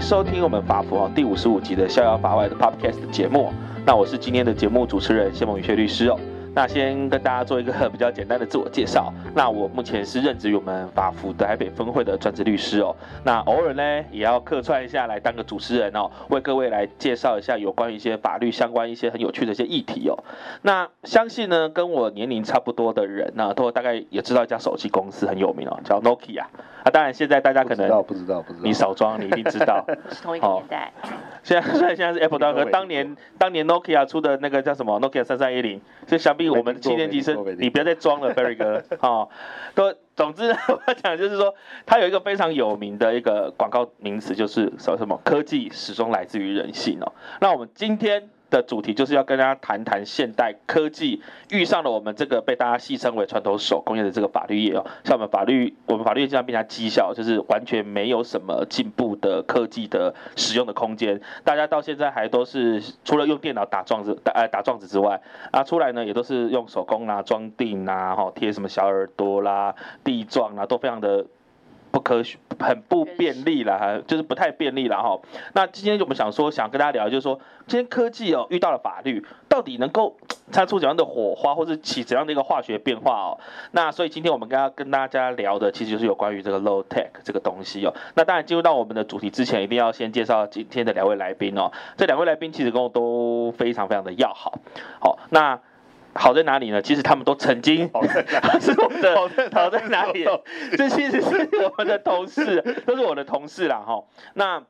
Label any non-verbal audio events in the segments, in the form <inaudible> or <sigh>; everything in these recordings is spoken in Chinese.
收听我们法服第五十五集的逍遥法外的 Podcast 节目。那我是今天的节目主持人谢孟宇轩律师哦。那先跟大家做一个比较简单的自我介绍。那我目前是任职于我们法服的台北分会的专职律师哦。那偶尔呢，也要客串一下来当个主持人哦，为各位来介绍一下有关于一些法律相关一些很有趣的一些议题哦。那相信呢，跟我年龄差不多的人呢，都大概也知道一家手机公司很有名哦，叫 Nokia。啊，当然现在大家可能不知道，不知道，不知道，你少装，你一定知道，<laughs> 是同一个年代。现在 <laughs> 虽然现在是 Apple 大哥，当年当年 Nokia 出的那个叫什么 Nokia 三三一零，所以想必我们七年级生，你不要再装了，<laughs> Berry 哥，哦，都总之我要讲就是说，它有一个非常有名的一个广告名词，就是说什么科技始终来自于人性哦。那我们今天。的主题就是要跟大家谈谈现代科技遇上了我们这个被大家戏称为传统手工业的这个法律业哦，像我们法律，我们法律业经常被人家讥笑，就是完全没有什么进步的科技的使用的空间，大家到现在还都是除了用电脑打状子，打呃打状子之外，啊出来呢也都是用手工啊装订啊，哈贴什么小耳朵啦、地状啊，都非常的。不科学，很不便利了哈，就是不太便利了哈。那今天我们想说，想跟大家聊，就是说，今天科技哦遇到了法律，到底能够擦出怎样的火花，或是起怎样的一个化学变化哦？那所以今天我们刚刚跟大家聊的，其实就是有关于这个 low tech 这个东西哦。那当然进入到我们的主题之前，一定要先介绍今天的两位来宾哦。这两位来宾其实跟我都非常非常的要好，好那。好在哪里呢？其实他们都曾经 <laughs> 是我们的好在好在哪里？这其实是我们的同事，都是我的同事啦哈。那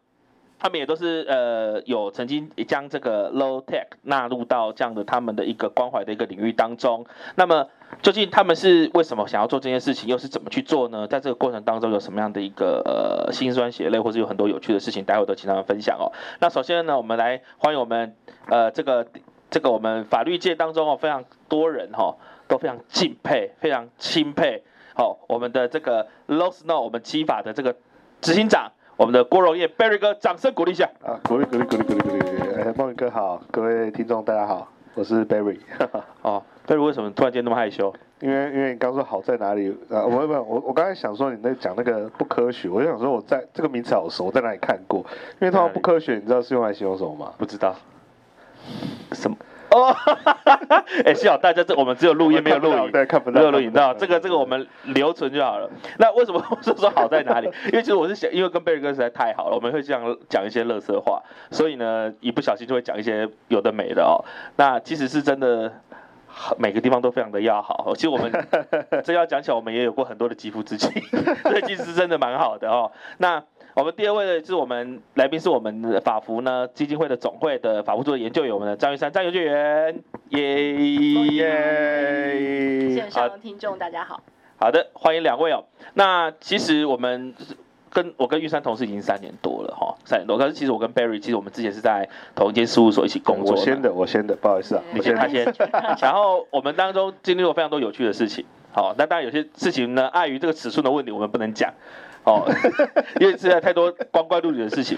他们也都是呃有曾经将这个 low tech 纳入到这样的他们的一个关怀的一个领域当中。那么究竟他们是为什么想要做这件事情，又是怎么去做呢？在这个过程当中有什么样的一个呃辛酸血泪，或是有很多有趣的事情，待会都请他们分享哦。那首先呢，我们来欢迎我们呃这个。这个我们法律界当中哦，非常多人哈都非常敬佩，非常钦佩。好，我们的这个 Low Snow，我们基法的这个执行长，我们的郭荣业 Berry 哥，掌声鼓励一下。啊，鼓励鼓励鼓励鼓励鼓励！哎，孟宇哥好，各位听众大家好，我是 Berry。哦，Berry 为什么突然间那么害羞？因为因为你刚说好在哪里？啊，我我我我刚才想说你在讲那个不科学，我就想说我在这个名词好熟，我在哪里看过？因为他说不科学，你知道是用来形容什么吗？不知道。什么？哦，<laughs> 哎，幸好大家这我们只有录音没有录影，对，看不到，没有录影到，这个这个我们留存就好了。那为什么 <laughs> 我说说好在哪里？<laughs> 因为其实我是想，因为跟 Berry 哥实在太好了，我们会这样讲一些乐色话，所以呢，一不小心就会讲一些有的没的哦。那其实是真的，每个地方都非常的要好。其实我们这要讲起来，我们也有过很多的肌肤之亲，所以其实是真的蛮好的哦。那。我们第二位呢，是我们来宾，是我们法服呢基金会的总会的法务组的研究员，我们的张玉山张研究员，耶耶！线上听众大家好，好的，欢迎两位哦。那其实我们跟我跟玉山同事已经三年多了哈，三年多。可是其实我跟 Berry，其实我们之前是在同一间事务所一起工作。我先的，我先的，不好意思啊，你先，他先。然后我们当中经历过非常多有趣的事情，好，那当然有些事情呢，碍于这个尺寸的问题，我们不能讲。哦，<laughs> 因为实在太多光怪陆离的事情。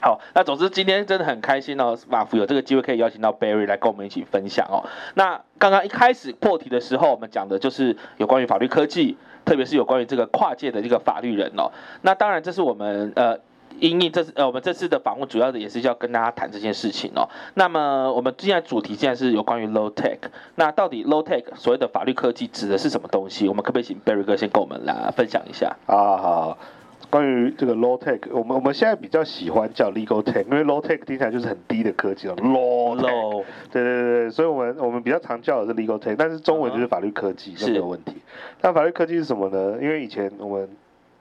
好，那总之今天真的很开心哦，马福有这个机会可以邀请到 Berry 来跟我们一起分享哦。那刚刚一开始破题的时候，我们讲的就是有关于法律科技，特别是有关于这个跨界的这个法律人哦。那当然这是我们呃。因应这次呃，我们这次的访问主要的也是要跟大家谈这件事情哦。那么我们现在主题现在是有关于 low tech，那到底 low tech 所谓的法律科技指的是什么东西？我们可不可以请 Berry 哥先跟我们来分享一下？啊好好，关于这个 low tech，我们我们现在比较喜欢叫 legal tech，因为 low tech 听起来就是很低的科技了。low low，对对对对，所以我们我们比较常叫的是 legal tech，但是中文就是法律科技，都没有问题。那法律科技是什么呢？因为以前我们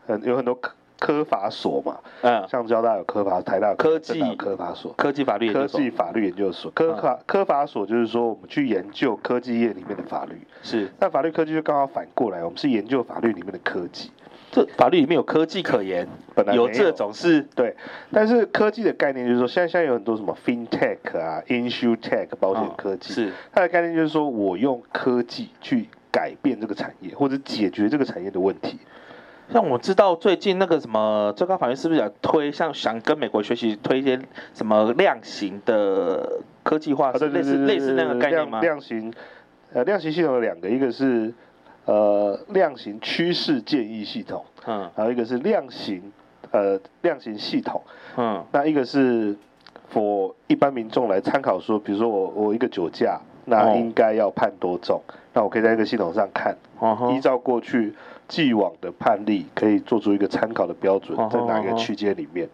很有很多科法所嘛，嗯，像交大有科法，台大有科技科法所，科技法律科技法律研究所，科法科法所就是说我们去研究科技业里面的法律，是，那法律科技就刚好反过来，我们是研究法律里面的科技，这法律里面有科技可言，本来有，有这种事，对，但是科技的概念就是说，现在现在有很多什么 FinTech 啊，InsurTech 保险科技，是，它的概念就是说我用科技去改变这个产业，或者解决这个产业的问题。像我知道最近那个什么最高法院是不是要推，像想跟美国学习推一些什么量刑的科技化，是类似类似那个概念吗？量刑，呃，量刑系统有两个，一个是呃量刑趋势建议系统，嗯，还有一个是量刑呃量刑系统，嗯，那一个是 for 一般民众来参考说，比如说我我一个酒驾，那应该要判多重，哦、那我可以在一个系统上看，哦、依照过去既往的判例，可以做出一个参考的标准，在哪一个区间里面。哦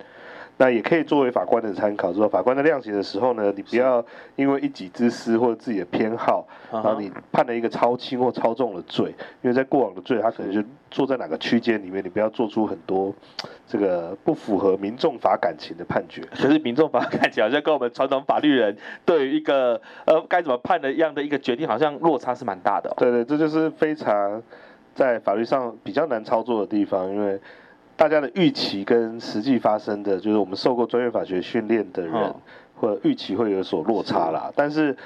那也可以作为法官的参考，说法官在量刑的时候呢，你不要因为一己之私或者自己的偏好，然后你判了一个超轻或超重的罪，因为在过往的罪，他可能就坐在哪个区间里面，你不要做出很多这个不符合民众法感情的判决。可是民众法感情好像跟我们传统法律人对于一个呃该怎么判的样的一个决定，好像落差是蛮大的哦。对对，这就是非常在法律上比较难操作的地方，因为。大家的预期跟实际发生的，就是我们受过专业法学训练的人，哦、或者预期会有所落差啦。是但是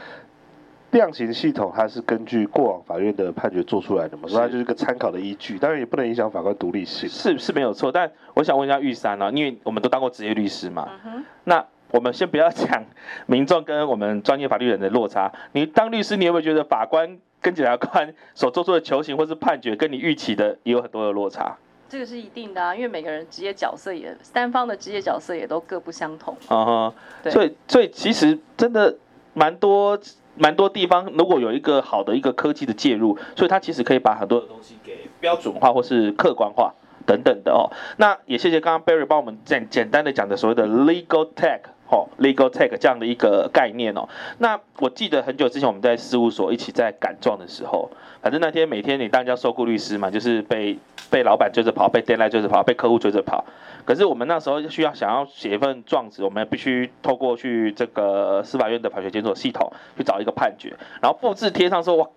量刑系统它是根据过往法院的判决做出来的嘛，所以它就是一个参考的依据，当然也不能影响法官独立性。是是没有错，但我想问一下玉山呢，因为我们都当过职业律师嘛，嗯、那我们先不要讲民众跟我们专业法律人的落差，你当律师，你有没有觉得法官跟检察官所做出的求刑或是判决，跟你预期的也有很多的落差？这个是一定的啊，因为每个人职业角色也，三方的职业角色也都各不相同。啊哈、uh，huh, 对所以所以其实真的蛮多蛮多地方，如果有一个好的一个科技的介入，所以它其实可以把很多的东西给标准化或是客观化等等的哦。那也谢谢刚刚 Barry 帮我们简简单的讲的所谓的 legal tech 哦，legal tech 这样的一个概念哦。那我记得很久之前我们在事务所一起在赶状的时候，反正那天每天你当家受雇律师嘛，就是被。被老板追着跑，被 deadline 追着跑，被客户追着跑。可是我们那时候需要想要写一份状子，我们必须透过去这个司法院的法学检索系统去找一个判决，然后复制贴上说哇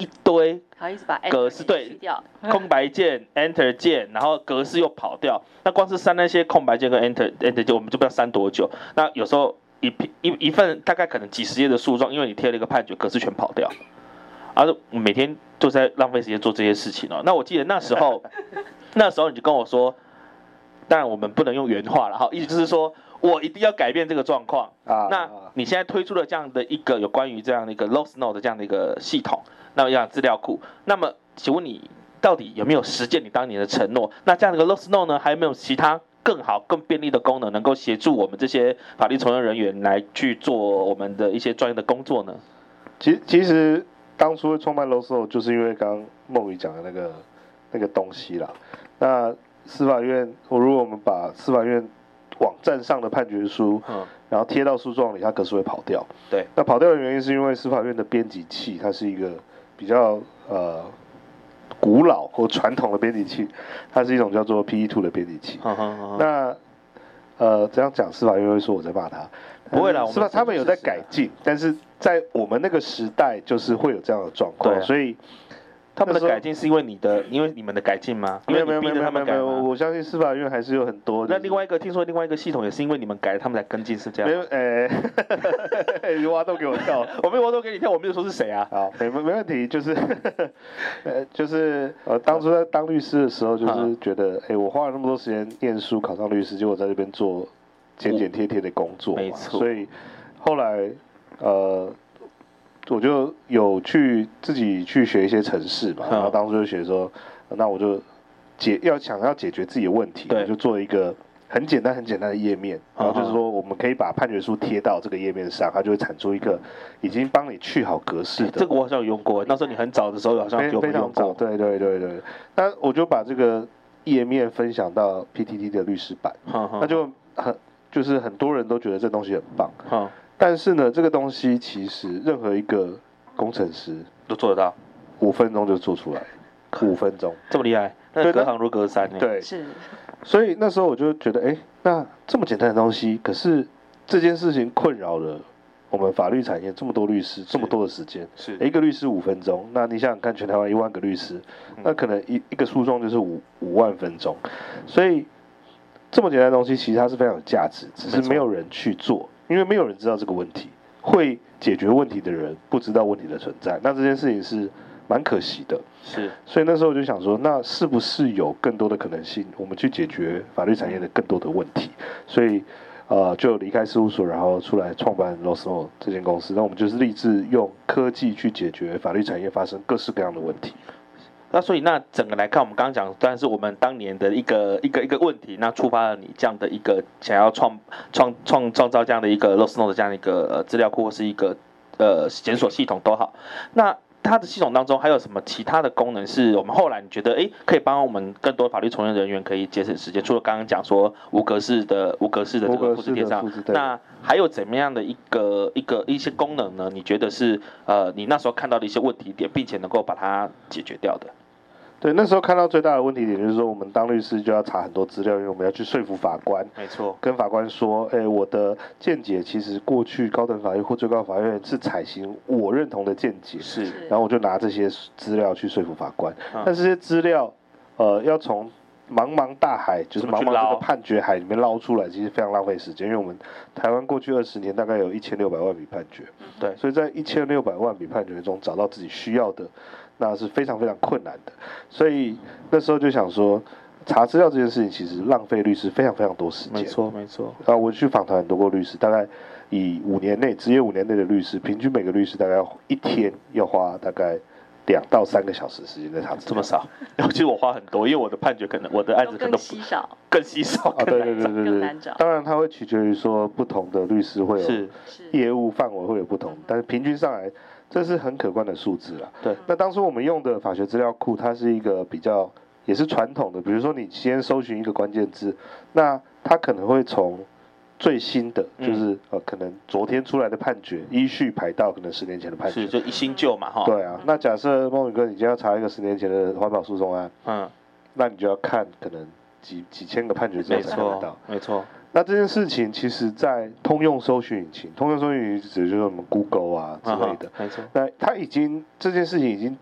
一堆格式对空白键 enter 键，然后格式又跑掉。那光是删那些空白键跟 enter enter 键，我们就不知道删多久。那有时候一一一份大概可能几十页的诉状，因为你贴了一个判决，格式全跑掉。而每天就在浪费时间做这些事情哦。那我记得那时候，<laughs> 那时候你就跟我说，当然我们不能用原话了哈，意思就是说我一定要改变这个状况啊。那你现在推出了这样的一个有关于这样的一个 low snow 的这样的一个系统，那么要资料库，那么请问你到底有没有实践你当年的承诺？那这样的一个 LawSnow 呢，还有没有其他更好、更便利的功能，能够协助我们这些法律从业人员来去做我们的一些专业的工作呢？其实，其实。当初会创办 LawSnow 就是因为刚刚梦雨讲的那个那个东西啦。那司法院，我如果我们把司法院网站上的判决书，嗯，然后贴到诉状里，它格式会跑掉。对。那跑掉的原因是因为司法院的编辑器，它是一个比较呃古老或传统的编辑器，它是一种叫做 PE2 的编辑器。那呃，这样讲司法员会说我在骂他。不会啦，是吧？他们有在改进，但是在我们那个时代，就是会有这样的状况，对所以。他们的改进是因为你的，因为你们的改进吗？没有没有没有没有我相信司法院还是有很多。那另外一个听说另外一个系统也是因为你们改了，他们才跟进，是这样？没有，哎，<laughs> 你挖洞给我跳，<laughs> 我没有挖洞给你跳，我没有说是谁啊？好，没没没问题，就是，<laughs> 呃，就是呃，当初在当律师的时候，就是觉得，哎，我花了那么多时间念书考上律师，结果在这边做剪剪贴贴的工作，没错。所以后来，呃。我就有去自己去学一些程式嘛，然后当初就学说，那我就解要想要解决自己的问题，对我就做一个很简单很简单的页面，然后就是说我们可以把判决书贴到这个页面上，它就会产出一个已经帮你去好格式的。这个我好像有用过，那时候你很早的时候好像有非常早，对对对对。那我就把这个页面分享到 PTT 的律师版，那就很就是很多人都觉得这东西很棒。但是呢，这个东西其实任何一个工程师都做得到，五分钟就做出来，五分钟。这么厉害，那隔行如隔山。对，是。所以那时候我就觉得，哎，那这么简单的东西，可是这件事情困扰了我们法律产业这么多律师，这么多的时间，是。一个律师五分钟，那你想想看，全台湾一万个律师，那可能一一个诉讼就是五五万分钟，所以这么简单的东西，其实它是非常有价值，只是没有人去做。因为没有人知道这个问题，会解决问题的人不知道问题的存在，那这件事情是蛮可惜的。是，所以那时候我就想说，那是不是有更多的可能性，我们去解决法律产业的更多的问题？所以，呃，就离开事务所，然后出来创办 LawSnow 这间公司。那我们就是立志用科技去解决法律产业发生各式各样的问题。那所以那整个来看，我们刚刚讲，但是我们当年的一个一个一个问题，那触发了你这样的一个想要创创创创造这样的一个 LoSNOW 的这样的一个呃资料库或是一个呃检索系统都好，那。它的系统当中还有什么其他的功能是我们后来你觉得哎可以帮我们更多法律从业人员可以节省时间？除了刚刚讲说无格式的无格式的这个复制贴上，那还有怎么样的一个一个一些功能呢？你觉得是呃你那时候看到的一些问题点，并且能够把它解决掉的？对，那时候看到最大的问题点就是说，我们当律师就要查很多资料，因为我们要去说服法官。没错。跟法官说，哎，我的见解其实过去高等法院或最高法院是采行我认同的见解。是。然后我就拿这些资料去说服法官。嗯。但这些资料，呃，要从茫茫大海，就是茫茫这个判决海里面捞出来，其实非常浪费时间。因为我们台湾过去二十年大概有一千六百万笔判决。对。所以在一千六百万笔判决中找到自己需要的。那是非常非常困难的，所以那时候就想说，查资料这件事情其实浪费律师非常非常多时间。没错，没错。啊，我去访谈很多个律师，大概以五年内职业五年内的律师，平均每个律师大概要一天要花大概两到三个小时时间在查资料。这么少？其实我花很多，因为我的判决可能我的案子可能更稀少，更稀少。啊，对对对对 <laughs> 对。当然，它会取决于说不同的律师会有业务范围会有不同，但是平均上来。这是很可观的数字了。对。那当初我们用的法学资料库，它是一个比较也是传统的，比如说你先搜寻一个关键字，那它可能会从最新的，就是呃可能昨天出来的判决依序排到可能十年前的判决。是，就一新旧嘛，哈。对啊。那假设孟宇哥你今天要查一个十年前的环保诉讼案，嗯，那你就要看可能几几千个判决之后才看得到。没错。那这件事情，其实，在通用搜寻引擎，通用搜寻引擎指的就是我们 Google 啊之类的，没错。那它已经这件事情已经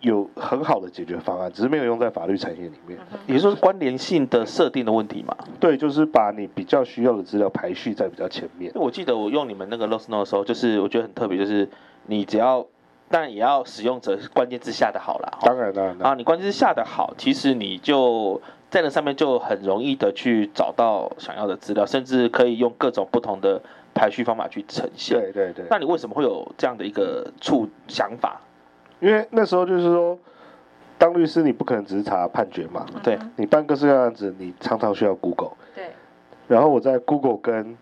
有很好的解决方案，只是没有用在法律产业里面。也就是关联性的设定的问题嘛？对，就是把你比较需要的资料排序在比较前面。我记得我用你们那个 LoSNOW 的时候，就是我觉得很特别，就是你只要，但也要使用者关键字下的好啦。当然当然。啊，你关键字下的好，其实你就。在那上面就很容易的去找到想要的资料，甚至可以用各种不同的排序方法去呈现。对对对。那你为什么会有这样的一个触想法？因为那时候就是说，当律师你不可能只是查判决嘛。对。你办各式各样的案子，你常常需要 Google。对。然后我在 Google 跟。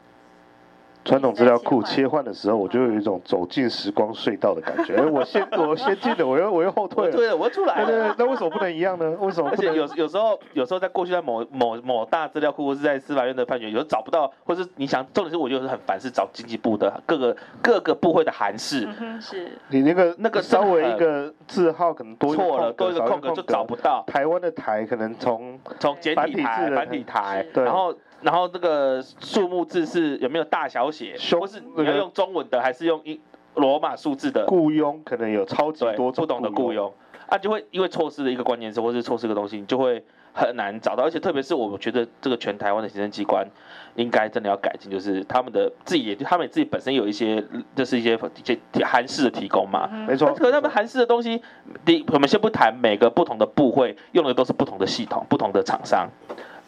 传统资料库切换的时候，我就有一种走进时光隧道的感觉。<laughs> 哎，我先我先进的，我又我又后退了。对了，我又出来了。对对对，那为什么不能一样呢？为什么？而且有有时候有时候在过去在某某某大资料库或是在司法院的判决，有时候找不到，或是你想重点是我觉得很烦，是找经济部的各个各个部会的函释。嗯，是。你那个那个稍微一个字号可能多错了，多一个空格就找不到。台湾的台可能从从简体台繁体台，然后。然后那个数目字是有没有大小写，或是你要用中文的，还是用英罗马数字的？雇佣可能有超级多不懂的雇佣，啊，就会因为错失了一个关键词，或是错失个东西，你就会很难找到。而且特别是我觉得这个全台湾的行政机关应该真的要改进，就是他们的自己也他们自己本身有一些就是一些一些韩式的提供嘛，没错。可是他们韩式的东西，第我们先不谈每个不同的部会用的都是不同的系统，不同的厂商。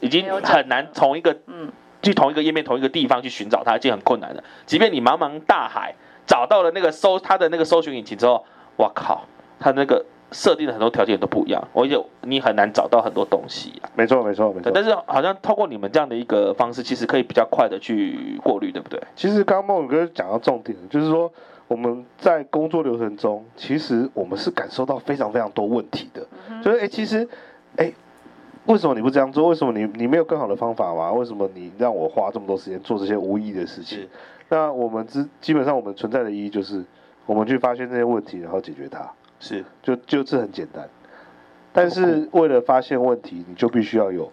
已经很难从一个嗯，去同一个页面同一个地方去寻找它，已经很困难了。即便你茫茫大海找到了那个搜它的那个搜寻引擎之后，哇靠，它那个设定的很多条件都不一样，而且你很难找到很多东西啊。没错，没错，没错。但是好像透过你们这样的一个方式，其实可以比较快的去过滤，对不对？其实刚刚孟宇哥讲到重点，就是说我们在工作流程中，其实我们是感受到非常非常多问题的。嗯、就是哎，其实哎。为什么你不这样做？为什么你你没有更好的方法吗？为什么你让我花这么多时间做这些无意义的事情？那我们之基本上我们存在的意义就是，我们去发现这些问题，然后解决它。是，就就这很简单。但是为了发现问题，你就必须要有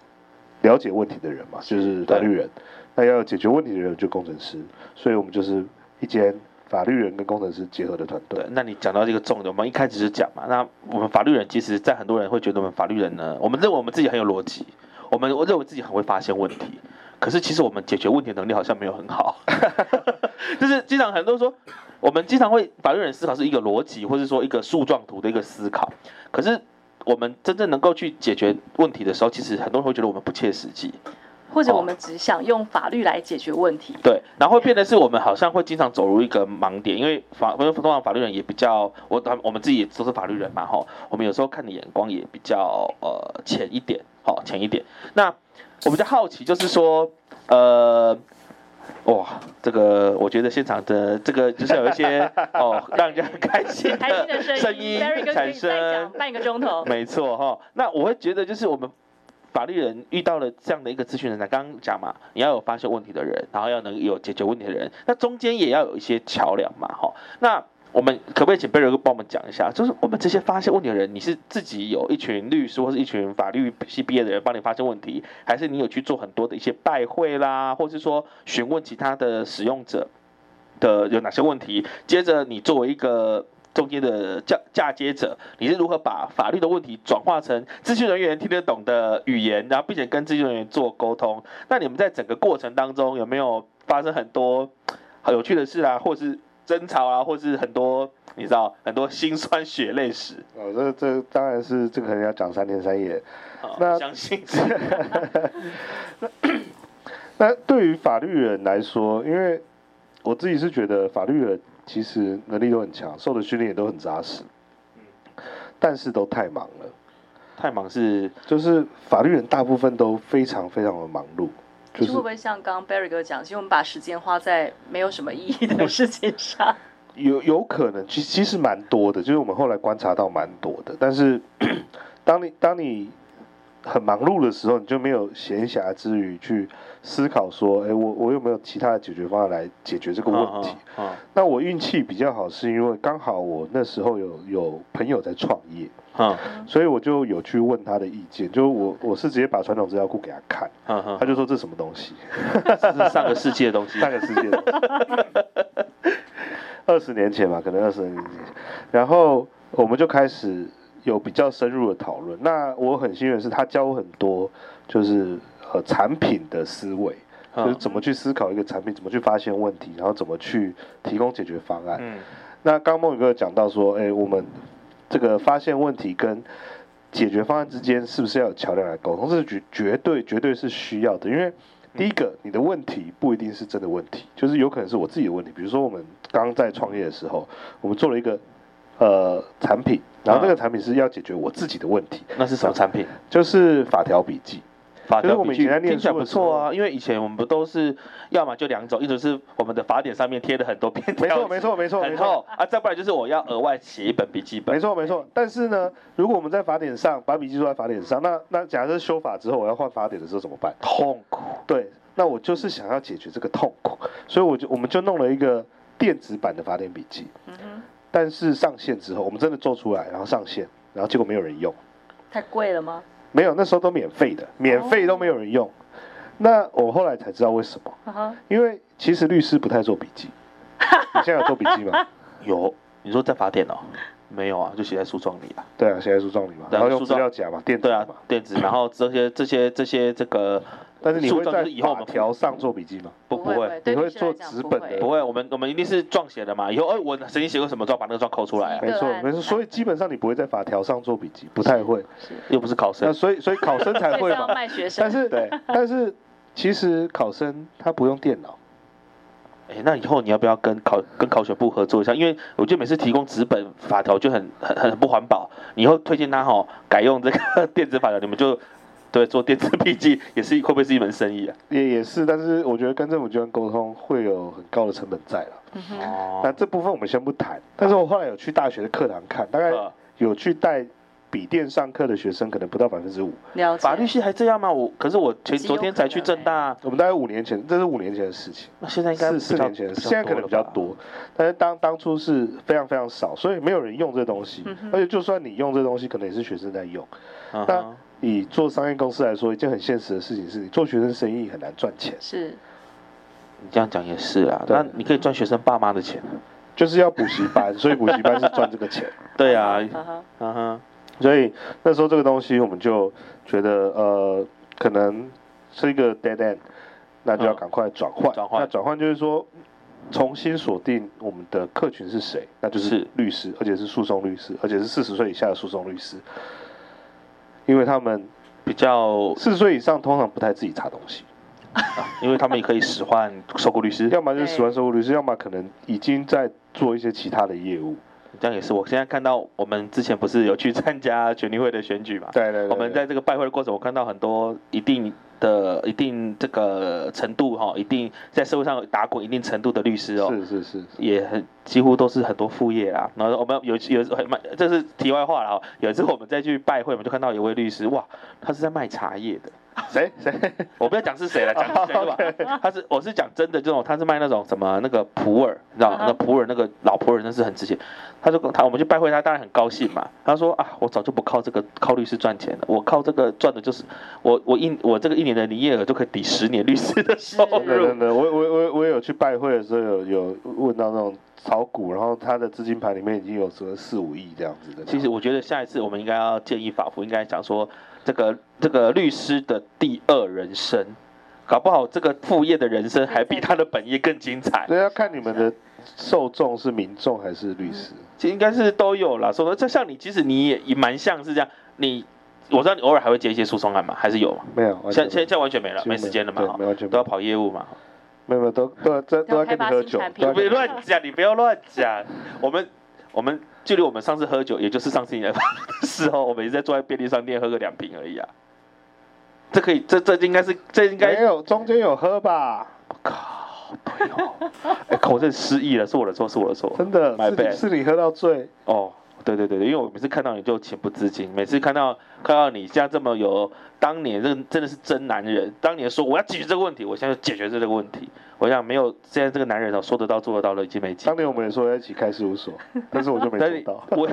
了解问题的人嘛，就是法律人。那要有解决问题的人，就工程师。所以我们就是一间。法律人跟工程师结合的团队。对，那你讲到这个重点，我们一开始就讲嘛。那我们法律人，其实，在很多人会觉得我们法律人呢，我们认为我们自己很有逻辑，我们我认为自己很会发现问题。可是，其实我们解决问题的能力好像没有很好。<laughs> 就是经常很多人说，我们经常会法律人思考是一个逻辑，或者说一个树状图的一个思考。可是，我们真正能够去解决问题的时候，其实很多人会觉得我们不切实际。或者我们只想用法律来解决问题。对，然后会变得是我们好像会经常走入一个盲点，因为法，因为通常法律人也比较，我我们自己也都是法律人嘛，哈，我们有时候看的眼光也比较呃浅一点，好浅一点。那我比较好奇，就是说，呃。哇，这个我觉得现场的这个就是有一些 <laughs> 哦，让人家很开心的声音产生。半个钟头。没错哈，那我会觉得就是我们法律人遇到了这样的一个咨询人才，刚刚讲嘛，你要有发现问题的人，然后要能有解决问题的人，那中间也要有一些桥梁嘛，哈，那。我们可不可以请贝瑞哥帮我们讲一下？就是我们这些发现问题的人，你是自己有一群律师或是一群法律系毕业的人帮你发现问题，还是你有去做很多的一些拜会啦，或是说询问其他的使用者的有哪些问题？接着你作为一个中间的嫁嫁接者，你是如何把法律的问题转化成咨询人员听得懂的语言，然后并且跟咨询人员做沟通？那你们在整个过程当中有没有发生很多好有趣的事啊，或是？争吵啊，或是很多你知道很多辛酸血泪史 <laughs> 哦，这这当然是这个可能要讲三天三夜。<laughs> <laughs> 哦、那相信那那对于法律人来说，因为我自己是觉得法律人其实能力都很强，受的训练也都很扎实，但是都太忙了。太忙是就是法律人大部分都非常非常的忙碌。就是会不会像刚刚 Barry 哥讲，其实我们把时间花在没有什么意义的事情上？有有可能，其实其实蛮多的，就是我们后来观察到蛮多的。但是，<coughs> 当你当你很忙碌的时候，你就没有闲暇之余去思考说，哎，我我有没有其他的解决方案来解决这个问题？啊啊啊、那我运气比较好，是因为刚好我那时候有有朋友在创业。嗯，所以我就有去问他的意见，就我我是直接把传统资料库给他看，他就说这是什么东西，这是上个世纪的东西，<laughs> 上个世纪的东西，<laughs> 二十年前嘛，可能二十年前，然后我们就开始有比较深入的讨论。那我很幸运的是，他教我很多，就是呃产品的思维，就是怎么去思考一个产品，怎么去发现问题，然后怎么去提供解决方案。嗯，那刚刚孟宇哥讲到说，哎，我们。这个发现问题跟解决方案之间是不是要有桥梁来沟通？这是绝绝对绝对是需要的。因为第一个，你的问题不一定是真的问题，就是有可能是我自己的问题。比如说，我们刚在创业的时候，我们做了一个呃产品，然后这个产品是要解决我自己的问题。那是什么产品？就是法条笔记。法条笔记听起来不错啊，因为以前我们不都是要么就两种，一种是我们的法典上面贴了很多便条，没错没错没错，很厚啊，再不然就是我要额外写一本笔记本，没错没错。但是呢，如果我们在法典上把笔记做在法典上，那那假设修法之后我要换法典的时候怎么办？痛苦。对，那我就是想要解决这个痛苦，所以我就我们就弄了一个电子版的法典笔记。但是上线之后，我们真的做出来，然后上线，然后结果没有人用。太贵了吗？没有，那时候都免费的，免费都没有人用。那我后来才知道为什么，因为其实律师不太做笔记。你现在有做笔记吗？<laughs> 有，你说在法典哦？没有啊，就写在诉状里啊。对啊，写在诉状里嘛，然后用资料夹嘛，电子嘛，电子，然后这些这些这些这个。但是你会在法条上做笔记吗？不不会，你会做纸本的？不会，我们我们一定是状写的嘛。以后哎，我曾经写过什么状，把那个状抠出来啊。没错没错，所以基本上你不会在法条上做笔记，不太会，又不是考生。那所以所以考生才会嘛。<laughs> 但是对，但是其实考生他不用电脑。哎，那以后你要不要跟考跟考选部合作一下？因为我觉得每次提供纸本法条就很很很不环保。你以后推荐他哈，改用这个 <laughs> 电子法条，你们就。对，做电子笔记也是会不会是一门生意啊？也也是，但是我觉得跟政府机关沟通会有很高的成本在了。哦。那这部分我们先不谈。但是我后来有去大学的课堂看，大概有去带笔电上课的学生，可能不到百分之五。了解。法律系还这样吗？我可是我前昨天才去正大。我们大概五年前，这是五年前的事情。那现在应该是四年前的事，现在可能比较多，但是当当初是非常非常少，所以没有人用这东西。而且就算你用这东西，可能也是学生在用。那。以做商业公司来说，一件很现实的事情是，你做学生生意很难赚钱。是，你这样讲也是啊。那你可以赚学生爸妈的钱，就是要补习班，所以补习班是赚这个钱。<laughs> 对啊，<laughs> 嗯哼。所以那时候这个东西，我们就觉得呃，可能是一个 dead end，那就要赶快转换。转换。那转换就是说，重新锁定我们的客群是谁，那就是律师，而且是诉讼律师，而且是四十岁以下的诉讼律师。因为他们比较四十岁以上，通常不太自己查东西。因为他们也可以使唤收购律师，<laughs> 要么就是使唤收购律师，要么可能已经在做一些其他的业务。这样也是，我现在看到我们之前不是有去参加 <laughs> 全运会的选举嘛？对对，对，对，我们在这个拜会的过程，我看到很多一定的、一定这个程度哈，一定在社会上打滚一定程度的律师哦，是是是，也很几乎都是很多副业啦。然后我们有有很卖，这是题外话了哈。有一次我们再去拜会，我们就看到有位律师，哇，他是在卖茶叶的。谁谁？<laughs> 我不要讲是谁了，<laughs> 讲是谁吧。他是，我是讲真的，这种他是卖那种什么那个普洱，你知道那普洱那个老普洱那是很值钱。他就他我们去拜会他，当然很高兴嘛。他说啊，我早就不靠这个靠律师赚钱了，我靠这个赚的就是我我一我这个一年的营业额就可以抵十年律师的收入。对对对，我我我我有去拜会的时候有有问到那种炒股，然后他的资金盘里面已经有什么四五亿这样子的。其实我觉得下一次我们应该要建议法服应该讲说。这个这个律师的第二人生，搞不好这个副业的人生还比他的本业更精彩。所以要看你们的受众是民众还是律师，其实应该是都有啦。说这像你，其实你也也蛮像是这样。你我知道你偶尔还会接一些诉讼案嘛，还是有吗？没有，现现现在完全没了，没时间了嘛，都要跑业务嘛。没有没有，都都都都要跟你喝酒，你别乱讲，你不要乱讲。我们我们。距离我们上次喝酒，也就是上次你来的 <laughs> 时候，我们也在坐在便利商店喝个两瓶而已啊。这可以，这这应该是，这应该没有中间有喝吧？我靠，对哦，<laughs> 哎，口真失忆了，是我的错，是我的错，真的是你喝到醉哦。对对对对，因为我每次看到你就情不自禁，每次看到看到你像这么有当年这真的是真男人，当年说我要解决这个问题，我现在就解决这个问题。我想没有现在这个男人哦，说得到做得到的已经没几。当年我们也说要一起开事务所，但是我就没 <laughs> 做到。我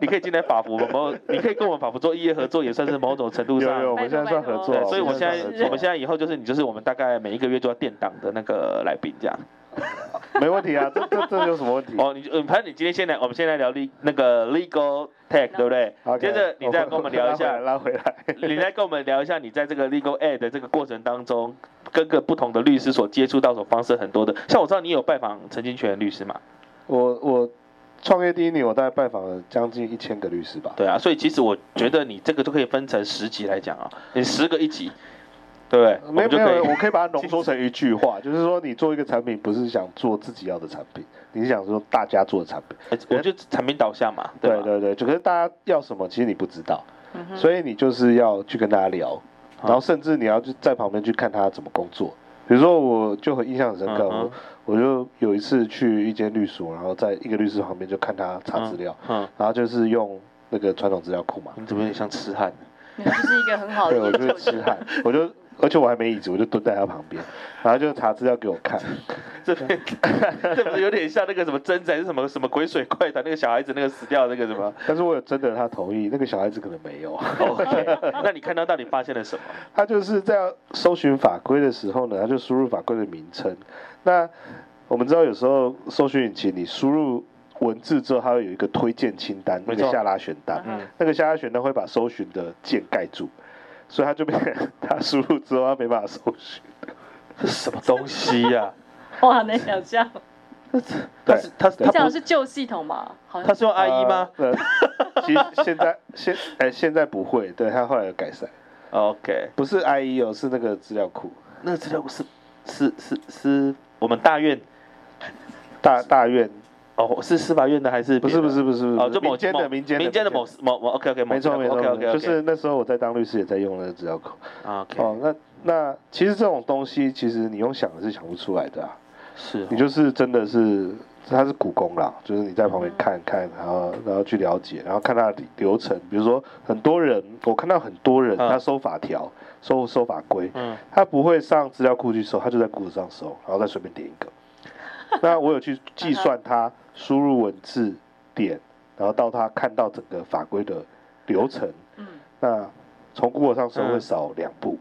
你可以进来法服，某你可以跟我们法服做业合作，也算是某种程度上。有有，我们现在算合作。所以我现在我们现在以后就是你就是我们大概每一个月就要垫档的那个来宾这样。<laughs> 没问题啊，这这这有什么问题？哦，你嗯，反正你今天先来，我们先来聊 le 那个 legal tech，对不对？好，接着你再跟我们聊一下，拉回来，你再跟我们聊一下，你在这个 legal ad 的这个过程当中，跟个不同的律师所接触到的方式很多的。像我知道你有拜访陈金泉律师嘛？我我创业第一年，我大概拜访了将近一千个律师吧。对啊，所以其实我觉得你这个都可以分成十集来讲啊，你十个一集。对，没有没有，我可以把它浓缩成一句话，就是说你做一个产品，不是想做自己要的产品，你是想说大家做的产品。我就产品导向嘛。对对对，就可是大家要什么，其实你不知道，所以你就是要去跟大家聊，然后甚至你要就在旁边去看他怎么工作。比如说，我就很印象很深刻，我我就有一次去一间律所，然后在一个律师旁边就看他查资料，嗯然后就是用那个传统资料库嘛。你怎么有点像痴汉？你就是一个很好的。对，我就是痴汉，我就。而且我还没椅子，我就蹲在他旁边，然后就查资料给我看。<laughs> 这边这不是有点像那个什么贞子还是什么什么鬼水怪的那个小孩子那个死掉那个什么？但是我有征得他同意，那个小孩子可能没有。OK，那你看他到底发现了什么？<laughs> 他就是在搜寻法规的时候呢，他就输入法规的名称。那我们知道有时候搜寻引擎你输入文字之后，它会有一个推荐清单，那个下拉选单，嗯、那个下拉选单会把搜寻的键盖住。所以他就被他输入之后，他没办法搜寻。<laughs> 这是什么东西呀、啊？哇，难想象。他是他是他你讲的是旧系统嘛？好像他是用 IE 吗？呃、<laughs> 其实现在现哎、欸、现在不会，对他后来有改善。OK，不是 IE 哦，是那个资料库。那个资料库是是是是我们大院大大院。哦，是司法院的还是？不是不是不是哦，就某间的民间民间的某某某 OK OK，没错没错 OK OK，就是那时候我在当律师也在用那个资料库。OK，哦，那那其实这种东西，其实你用想的是想不出来的啊。是，你就是真的是，它是苦工啦，就是你在旁边看看，然后然后去了解，然后看它的流程。比如说很多人，我看到很多人他收法条、收收法规，嗯，他不会上资料库去收，他就在 Google 上搜，然后再随便点一个。<laughs> 那我有去计算他输入文字点，然后到他看到整个法规的流程。嗯。那从 Google 上搜会少两步。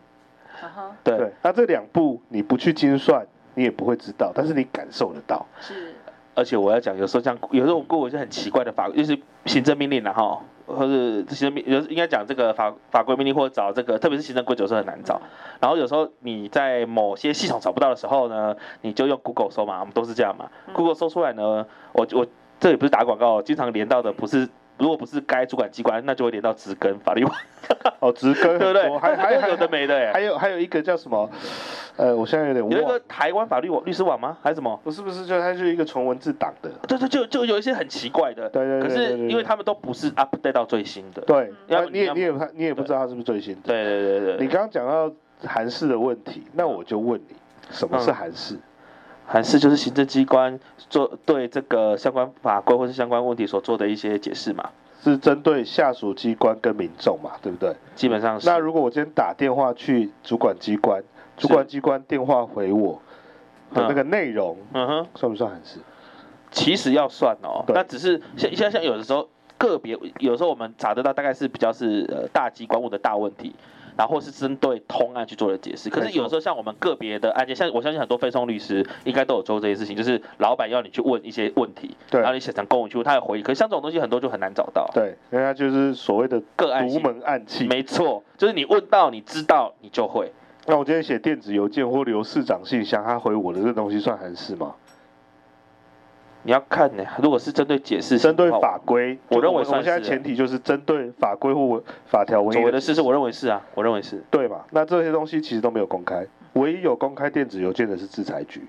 嗯、对。对。那这两步你不去精算，你也不会知道，但是你感受得到。是。而且我要讲，有时候像有时候我 Google 就很奇怪的法规，就是行政命令了哈。或者这些命，有应该讲这个法法规命令，或者找这个，特别是行政规则是很难找。然后有时候你在某些系统找不到的时候呢，你就用 Google 搜嘛，我们都是这样嘛。Google 搜出来呢，我我这也不是打广告，经常连到的不是如果不是该主管机关，那就会连到职根法律网。<laughs> 哦，职根 <laughs> 对不对？还还有有的没的哎，还有还有一个叫什么？呃，我现在有点忘。有一个台湾法律网律师网吗？还是什么？不是不是，就它是一个纯文字档的。对对，就就有一些很奇怪的。对对对。可是因为他们都不是 update 到最新的。对。那你也你也你也不知道它是不是最新的。对对对对。你刚刚讲到韩式的问题，那我就问你，什么是函释？函释就是行政机关做对这个相关法规或是相关问题所做的一些解释嘛。是针对下属机关跟民众嘛，对不对？基本上是。那如果我今天打电话去主管机关，主管机关电话回我的那个内容，嗯哼，算不算函释？其实要算哦，那只是像像像有的时候个别，有时候我们查得到大概是比较是呃大机关问的大问题。然后或是针对通案去做的解释，可是有时候像我们个别的案件，像我相信很多非讼律师应该都有做这些事情，就是老板要你去问一些问题，对，然后你写成公文去问，他有回应。可是像这种东西很多就很难找到，对，因为它就是所谓的个案独门暗器，没错，就是你问到你知道你就会。那我今天写电子邮件或留市长信箱，他回我的这个东西算函式吗？你要看呢，如果是针对解释，针对法规，我认为我们现在前提就是针对法规或法条文。所谓的事是，我认为是啊，我认为是对嘛？那这些东西其实都没有公开，唯一有公开电子邮件的是制裁局。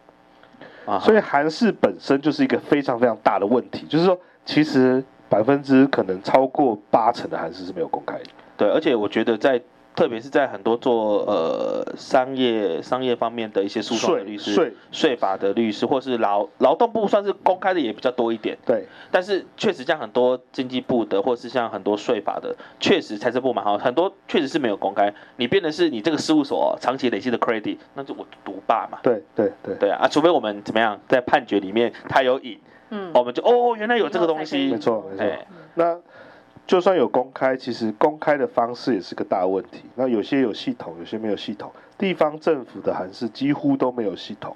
啊，所以韩式本身就是一个非常非常大的问题，就是说，其实百分之可能超过八成的韩式是没有公开的。对，而且我觉得在。特别是在很多做呃商业商业方面的一些诉讼的律师、税税法的律师，或是劳劳动部算是公开的也比较多一点。对，但是确实像很多经济部的，或是像很多税法的，确实财政部蛮好，很多确实是没有公开。你变的是你这个事务所长期累积的 credit，那就我独霸嘛。对对对对啊，除非我们怎么样在判决里面他有引，嗯，我们就哦原来有这个东西。没错没错。那。就算有公开，其实公开的方式也是个大问题。那有些有系统，有些没有系统。地方政府的函释几乎都没有系统。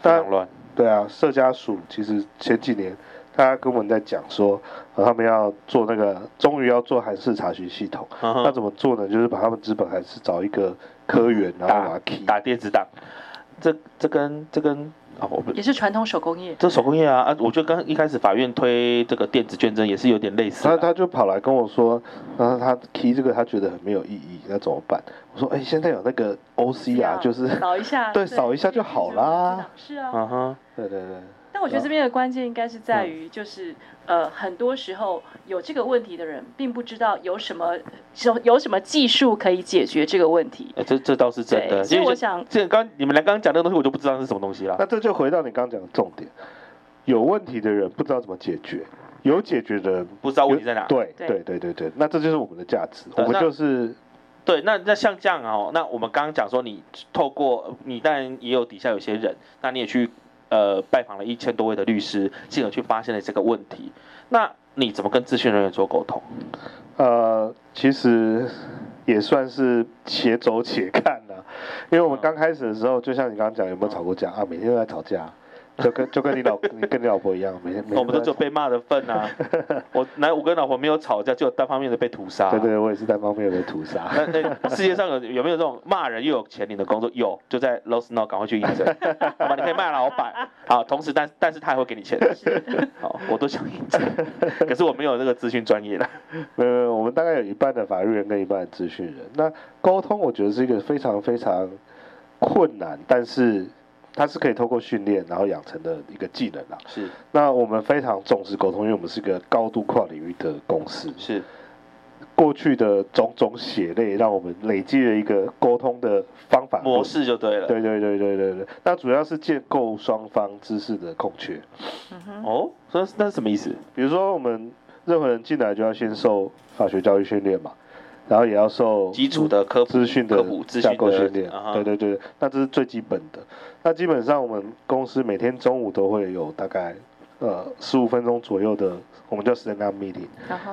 当然，对啊，社家署其实前几年他跟我们在讲说，他们要做那个，终于要做函释查询系统。那怎么做呢？就是把他们资本函释找一个科员，然后把它 key 打电子档。这这跟这跟。也是传统手工业，这手工业啊啊！我觉得刚一开始法院推这个电子卷证也是有点类似。他他就跑来跟我说，然后他 key 这个他觉得很没有意义，那怎么办？我说，哎、欸，现在有那个 OC 啊，就是扫一下，<laughs> 对，扫一下就好啦。是啊，嗯哼，对对对。但我觉得这边的关键应该是在于，就是呃，很多时候有这个问题的人，并不知道有什么有有什么技术可以解决这个问题。这这倒是真的。所以我想，这刚你们来刚刚讲那个东西，我就不知道是什么东西了。那这就回到你刚刚讲的重点，有问题的人不知道怎么解决，有解决的人不知道问题在哪。对对对对对，那这就是我们的价值，我们就是对。那那像这样哦，那我们刚刚讲说，你透过你当然也有底下有些人，那你也去。呃，拜访了一千多位的律师，进而去发现了这个问题。那你怎么跟咨询人员做沟通？呃，其实也算是且走且看了、啊，因为我们刚开始的时候，就像你刚刚讲，有没有吵过架啊？每天都在吵架。就跟就跟你老你跟你老婆一样，每天每我们都只有被骂的份啊！<laughs> 我来，我跟老婆没有吵架，就单方面的被屠杀。对对，我也是单方面的被屠杀。那那世界上有有没有这种骂人又有钱领的工作？有，就在 l o s t Now 赶快去应征，好吧？你可以骂老板，好，同时但但是他还会给你钱。<laughs> 好，我都想应征，可是我没有那个资讯专业的。<laughs> 没有没有，我们大概有一半的法律人跟一半的资讯人。那沟通，我觉得是一个非常非常困难，但是。它是可以透过训练然后养成的一个技能啦。是。那我们非常重视沟通，因为我们是个高度跨领域的公司。是。过去的种种血泪，让我们累积了一个沟通的方法模式，就对了。对对对对对对。那主要是建构双方知识的空缺。哦，那那是什么意思？比如说，我们任何人进来就要先受法学教育训练嘛。然后也要受基础的科普资讯的架构训练，对对对，那这是最基本的。那基本上我们公司每天中午都会有大概呃十五分钟左右的，我们叫 stand up meeting。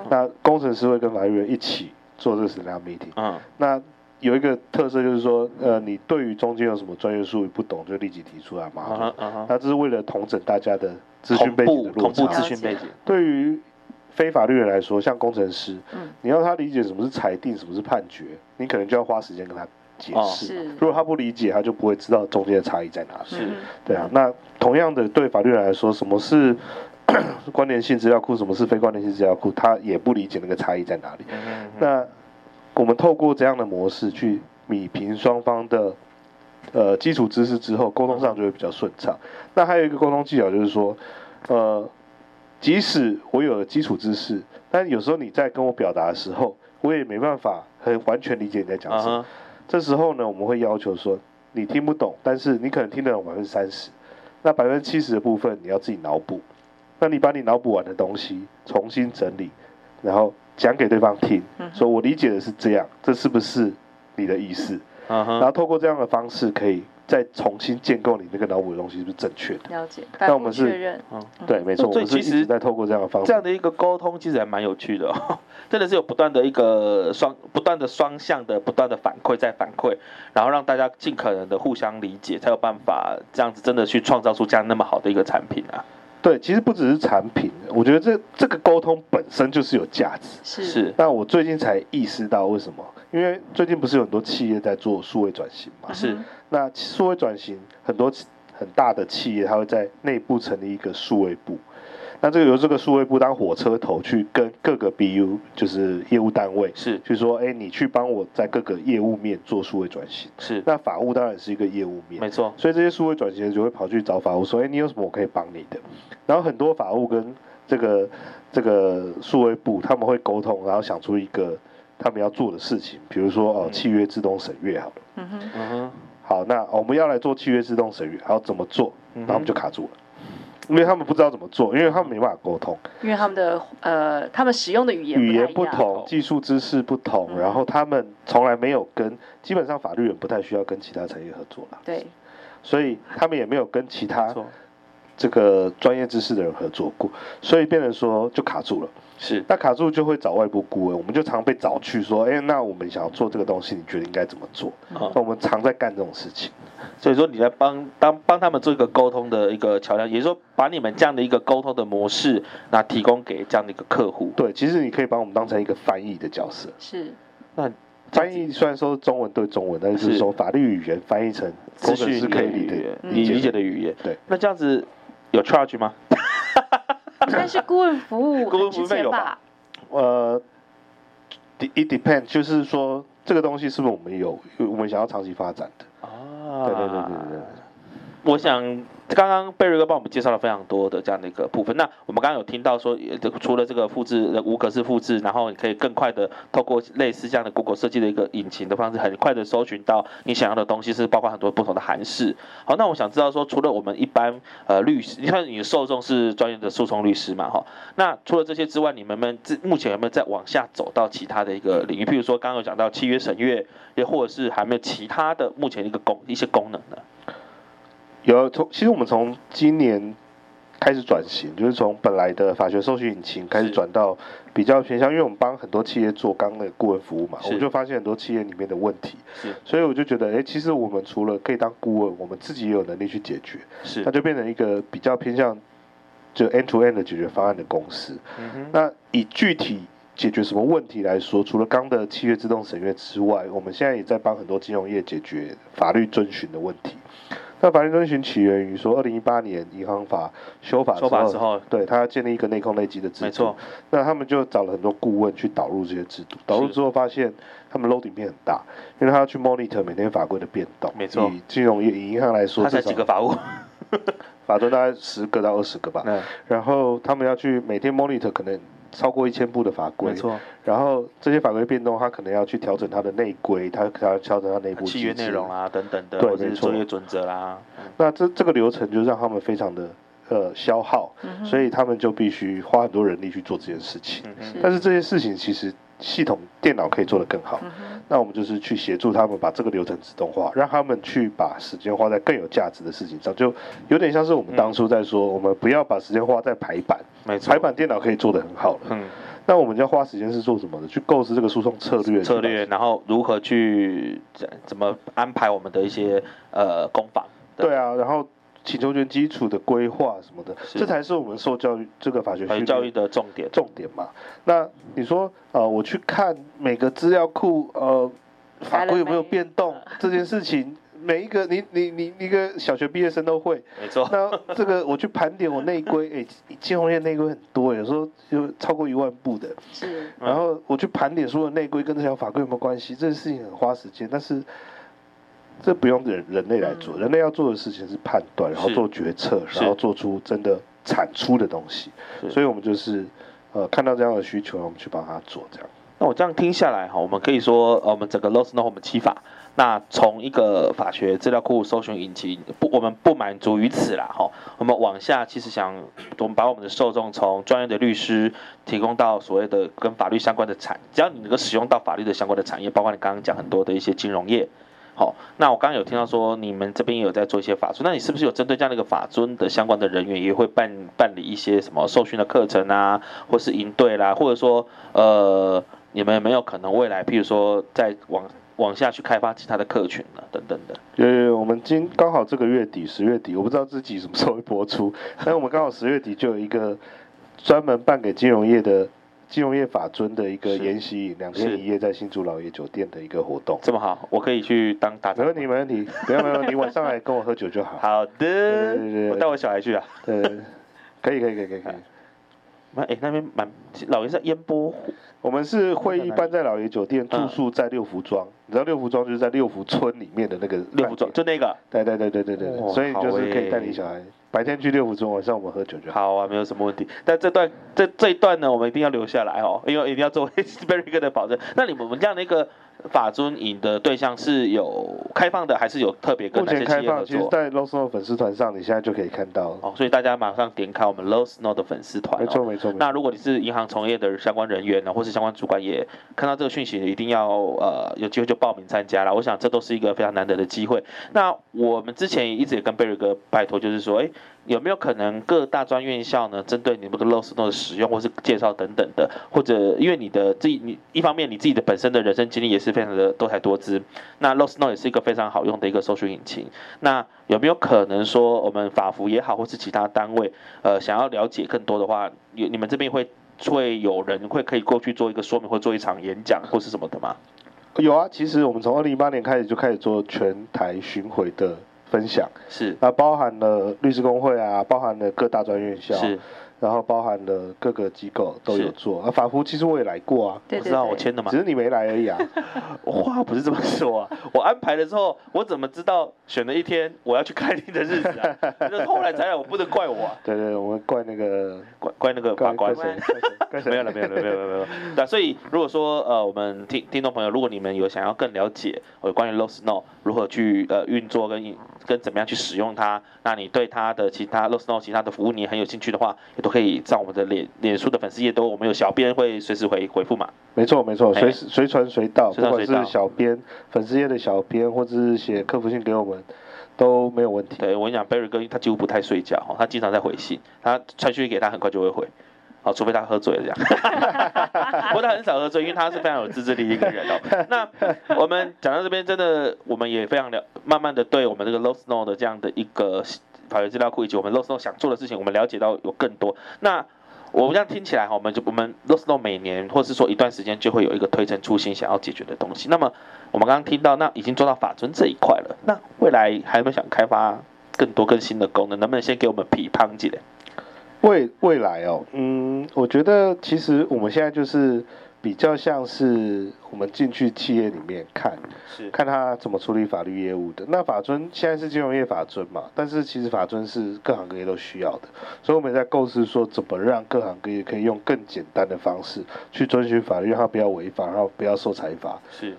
那工程师会跟法律人一起做这个 stand up meeting。嗯。那有一个特色就是说，呃，你对于中间有什么专业术语不懂，就立即提出来嘛。那这是为了统整大家的资讯背景的落差。同步资讯背景。对于非法律人来说，像工程师，嗯，你要他理解什么是裁定，什么是判决，你可能就要花时间跟他解释。如果他不理解，他就不会知道中间的差异在哪里。是，对啊。那同样的，对法律人来说，什么是 <coughs> 关联性资料库，什么是非关联性资料库，他也不理解那个差异在哪里。嗯嗯嗯，那我们透过这样的模式去米平双方的呃基础知识之后，沟通上就会比较顺畅。那还有一个沟通技巧就是说，呃，即使我有了基础知识，但有时候你在跟我表达的时候，我也没办法很完全理解你在讲什么。Uh huh. 这时候呢，我们会要求说，你听不懂，但是你可能听得懂百分之三十，那百分之七十的部分你要自己脑补。那你把你脑补完的东西重新整理，然后讲给对方听，说我理解的是这样，这是不是你的意思？然后透过这样的方式，可以再重新建构你那个脑补的东西是不是正确的？了解。那我们是，嗯，对，没错。所以其实在透过这样的方式，这样的一个沟通其实还蛮有趣的哦，<laughs> 真的是有不断的一个双不断的双向的不断的反馈再反馈，然后让大家尽可能的互相理解，才有办法这样子真的去创造出这样那么好的一个产品啊。对，其实不只是产品，我觉得这这个沟通本身就是有价值。是是。但我最近才意识到为什么？因为最近不是有很多企业在做数位转型嘛？是。那数位转型，很多很大的企业，它会在内部成立一个数位部。那这个由这个数位部当火车头去跟各个 BU，就是业务单位，是，就是说，哎，你去帮我在各个业务面做数位转型。是。那法务当然是一个业务面。没错。所以这些数位转型就会跑去找法务说，哎，你有什么我可以帮你的？然后很多法务跟这个这个数位部他们会沟通，然后想出一个他们要做的事情，比如说哦，契约自动审阅好了。嗯哼。嗯哼。好，那我们要来做契约自动审阅，然后怎么做？然后我们就卡住了。因为他们不知道怎么做，因为他们没办法沟通。因为他们的呃，他们使用的语言语言不同，技术知识不同，嗯、然后他们从来没有跟，基本上法律人不太需要跟其他产业合作了。对。所以他们也没有跟其他这个专业知识的人合作过，所以变成说就卡住了。是。那卡住就会找外部顾问，我们就常被找去说，哎，那我们想要做这个东西，你觉得应该怎么做？嗯、那我们常在干这种事情。所以说你在帮当帮他们做一个沟通的一个桥梁，也就是说把你们这样的一个沟通的模式，那提供给这样的一个客户。对，其实你可以把我们当成一个翻译的角色。是。那翻译虽然说中文对中文，但是就是说法律语言翻译成资讯是可以理解的，你理解的语言。对。那这样子有 charge 吗？应该是顾问服务，<laughs> 顾问服务费有吧？呃，it depends，就是说这个东西是不是我们有我们想要长期发展的？啊，对对对对对，我想。刚刚贝瑞哥帮我们介绍了非常多的这样的一个部分。那我们刚刚有听到说，除了这个复制无格式复制，然后你可以更快的透过类似这样的 Google 设计的一个引擎的方式，很快的搜寻到你想要的东西，是包括很多不同的函式。好，那我想知道说，除了我们一般呃律师，你看你的受众是专业的诉讼律师嘛？哈，那除了这些之外，你们们目前有没有再往下走到其他的一个领域？譬如说刚刚有讲到契约审阅，也或者是还没有其他的目前一个功一些功能呢？有从，其实我们从今年开始转型，就是从本来的法学搜寻引擎开始转到比较偏向，因为我们帮很多企业做刚刚的顾问服务嘛，是。我就发现很多企业里面的问题，是。所以我就觉得，哎、欸，其实我们除了可以当顾问，我们自己也有能力去解决，是，那就变成一个比较偏向就 end to end 的解决方案的公司。那以具体解决什么问题来说，除了刚的契约自动审阅之外，我们现在也在帮很多金融业解决法律遵循的问题。那法律遵循起源于说，二零一八年银行法修法之后，之后对他要建立一个内控内稽的制度。没错。那他们就找了很多顾问去导入这些制度，导入之后发现他们 loading 变很大，因为他要去 monitor 每天法规的变动。没错。以金融业以银行来说，他才几个法务，<laughs> 法专大概十个到二十个吧。嗯。然后他们要去每天 monitor 可能。超过一千部的法规，没错。然后这些法规变动，他可能要去调整他的内规，他可能要调整他内部契约内容啊等等的，对，没错。作业准则啦。那这这个流程就让他们非常的呃消耗，嗯、所以他们就必须花很多人力去做这件事情。嗯、但是这些事情其实系统电脑可以做得更好。嗯、那我们就是去协助他们把这个流程自动化，让他们去把时间花在更有价值的事情上，就有点像是我们当初在说，嗯、我们不要把时间花在排版。排版电脑可以做得很好了，嗯，那我们要花时间是做什么的？去构思这个诉讼策略，策略，然后如何去怎么安排我们的一些呃攻防？对啊，然后请求权基础的规划什么的，是这才是我们受教育这个法学学教育的重点重点嘛。那你说呃，我去看每个资料库呃法规有没有变动 <laughs> 这件事情？每一个你你你一个小学毕业生都会。没错。那这个我去盘点我内规，<laughs> 哎，金融业内规很多，有时候就超过一万部的。是。然后我去盘点所有内规跟这条法规有没有关系？这件事情很花时间，但是这不用人人类来做，人类要做的事情是判断，然后做决策，然后做出真的产出的东西。所以我们就是呃看到这样的需求，我们去帮他做这样。那我这样听下来哈，我们可以说，呃，我们整个 LoSNOW 我们七法，那从一个法学资料库搜寻引擎，不，我们不满足于此啦哈，我们往下其实想，我们把我们的受众从专业的律师提供到所谓的跟法律相关的产，只要你能够使用到法律的相关的产业，包括你刚刚讲很多的一些金融业，好，那我刚刚有听到说你们这边也有在做一些法尊，那你是不是有针对这样的一个法尊的相关的人员，也会办办理一些什么受训的课程啊，或是营队啦，或者说呃。你们有没有可能未来，譬如说，再往往下去开发其他的客群呢？等等的。有有，我们今刚好这个月底，十月底，我不知道自己什么时候会播出，但是我们刚好十月底就有一个专门办给金融业的金融业法尊的一个研习，两天一夜在新竹老爷酒店的一个活动。这么好，我可以去当打。没问题，没问题，不要没问题，你晚上来跟我喝酒就好。<laughs> 好的。对对对，我带我小孩去啊。对，可以可以可以可以可以。哎、欸，那边蛮老爷在烟波。我们是会议办在老爷酒店，住宿在六福庄。你知道六福庄就是在六福村里面的那个六福庄，就那个。对对对对对对，哦、所以就是可以带你小孩，欸、白天去六福村，晚上我们喝酒就好。啊，没有什么问题。但这段这这一段呢，我们一定要留下来哦，因为一定要作为 <laughs> Very Good 的保证。那你们我们这样的一个。法尊营的对象是有开放的，还是有特别跟哪些企业合作？其实，在 LoSNOW 粉丝团上，你现在就可以看到哦。所以大家马上点开我们 LoSNOW 的粉丝团。没错没错。那如果你是银行从业的相关人员呢，或是相关主管，也看到这个讯息，一定要呃有机会就报名参加了。我想这都是一个非常难得的机会。那我们之前也一直也跟贝瑞哥拜托，就是说，哎。有没有可能各大专院校呢，针对你们的 LoSNOW 的使用或是介绍等等的，或者因为你的自己，你一方面你自己的本身的人生经历也是非常的多才多姿，那 LoSNOW 也是一个非常好用的一个搜寻引擎。那有没有可能说，我们法服也好，或是其他单位，呃，想要了解更多的话，有你们这边会会有人会可以过去做一个说明，或做一场演讲或是什么的吗？有啊，其实我们从二零一八年开始就开始做全台巡回的。分享。是，那包含了律师工会啊，包含了各大专院校，是，然后包含了各个机构都有做。啊，法服其实我也来过啊，对我知道我签的嘛，只是你没来而已啊。<laughs> 我话不是这么说啊，我安排的时候，我怎么知道选了一天我要去开庭的日子啊？那后来才来，我不能怪我啊。<laughs> 对对，我们怪那个怪怪那个法官。<laughs> 没有了，没有了，没有了，没有了。那所以如果说呃，我们听听众朋友，如果你们有想要更了解有关于 LoSNOW 如何去呃运作跟跟怎么样去使用它，那你对它的其他 LoSNOW 其他的服务你很有兴趣的话，也都可以在我们的脸脸书的粉丝页都我们有小编会随时回回复嘛。没错没错，随时随传随到，不管是小编粉丝页的小编，或者是写客服信给我们都没有问题。对，我跟你讲，Barry 哥他几乎不太睡觉，他经常在回信，他传讯给他很快就会回。好，除非他喝醉了这样，<laughs> 不过他很少喝醉，因为他是非常有自制力一个人哦。<laughs> 那我们讲到这边，真的我们也非常了，慢慢的对我们这个 LoSNOW 的这样的一个法律资料库以及我们 LoSNOW 想做的事情，我们了解到有更多。那我们这样听起来哈，我们就我们 LoSNOW 每年或是说一段时间就会有一个推陈出新想要解决的东西。那么我们刚刚听到，那已经做到法尊这一块了，那未来还有没有想开发更多更新的功能？能不能先给我们批判几嘞？未未来哦，嗯，我觉得其实我们现在就是比较像是我们进去企业里面看，是看他怎么处理法律业务的。那法尊现在是金融业法尊嘛，但是其实法尊是各行各业都需要的，所以我们在构思说怎么让各行各业可以用更简单的方式去遵循法律，让他不要违法，然后不要受裁罚。是。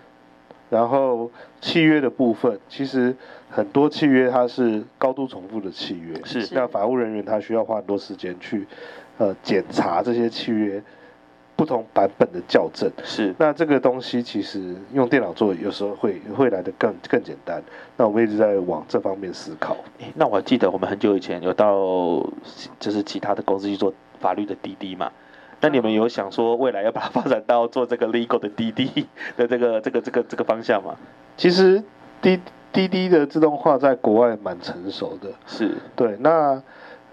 然后契约的部分，其实很多契约它是高度重复的契约，是。那法务人员他需要花很多时间去，呃，检查这些契约不同版本的校正。是。那这个东西其实用电脑做，有时候会会来的更更简单。那我们一直在往这方面思考。那我还记得我们很久以前有到，就是其他的公司去做法律的滴滴嘛。那你们有想说未来要把它发展到做这个 legal 的滴滴 <laughs> 的这个这个这个这个方向吗？其实滴滴滴的自动化在国外蛮成熟的，是。对，那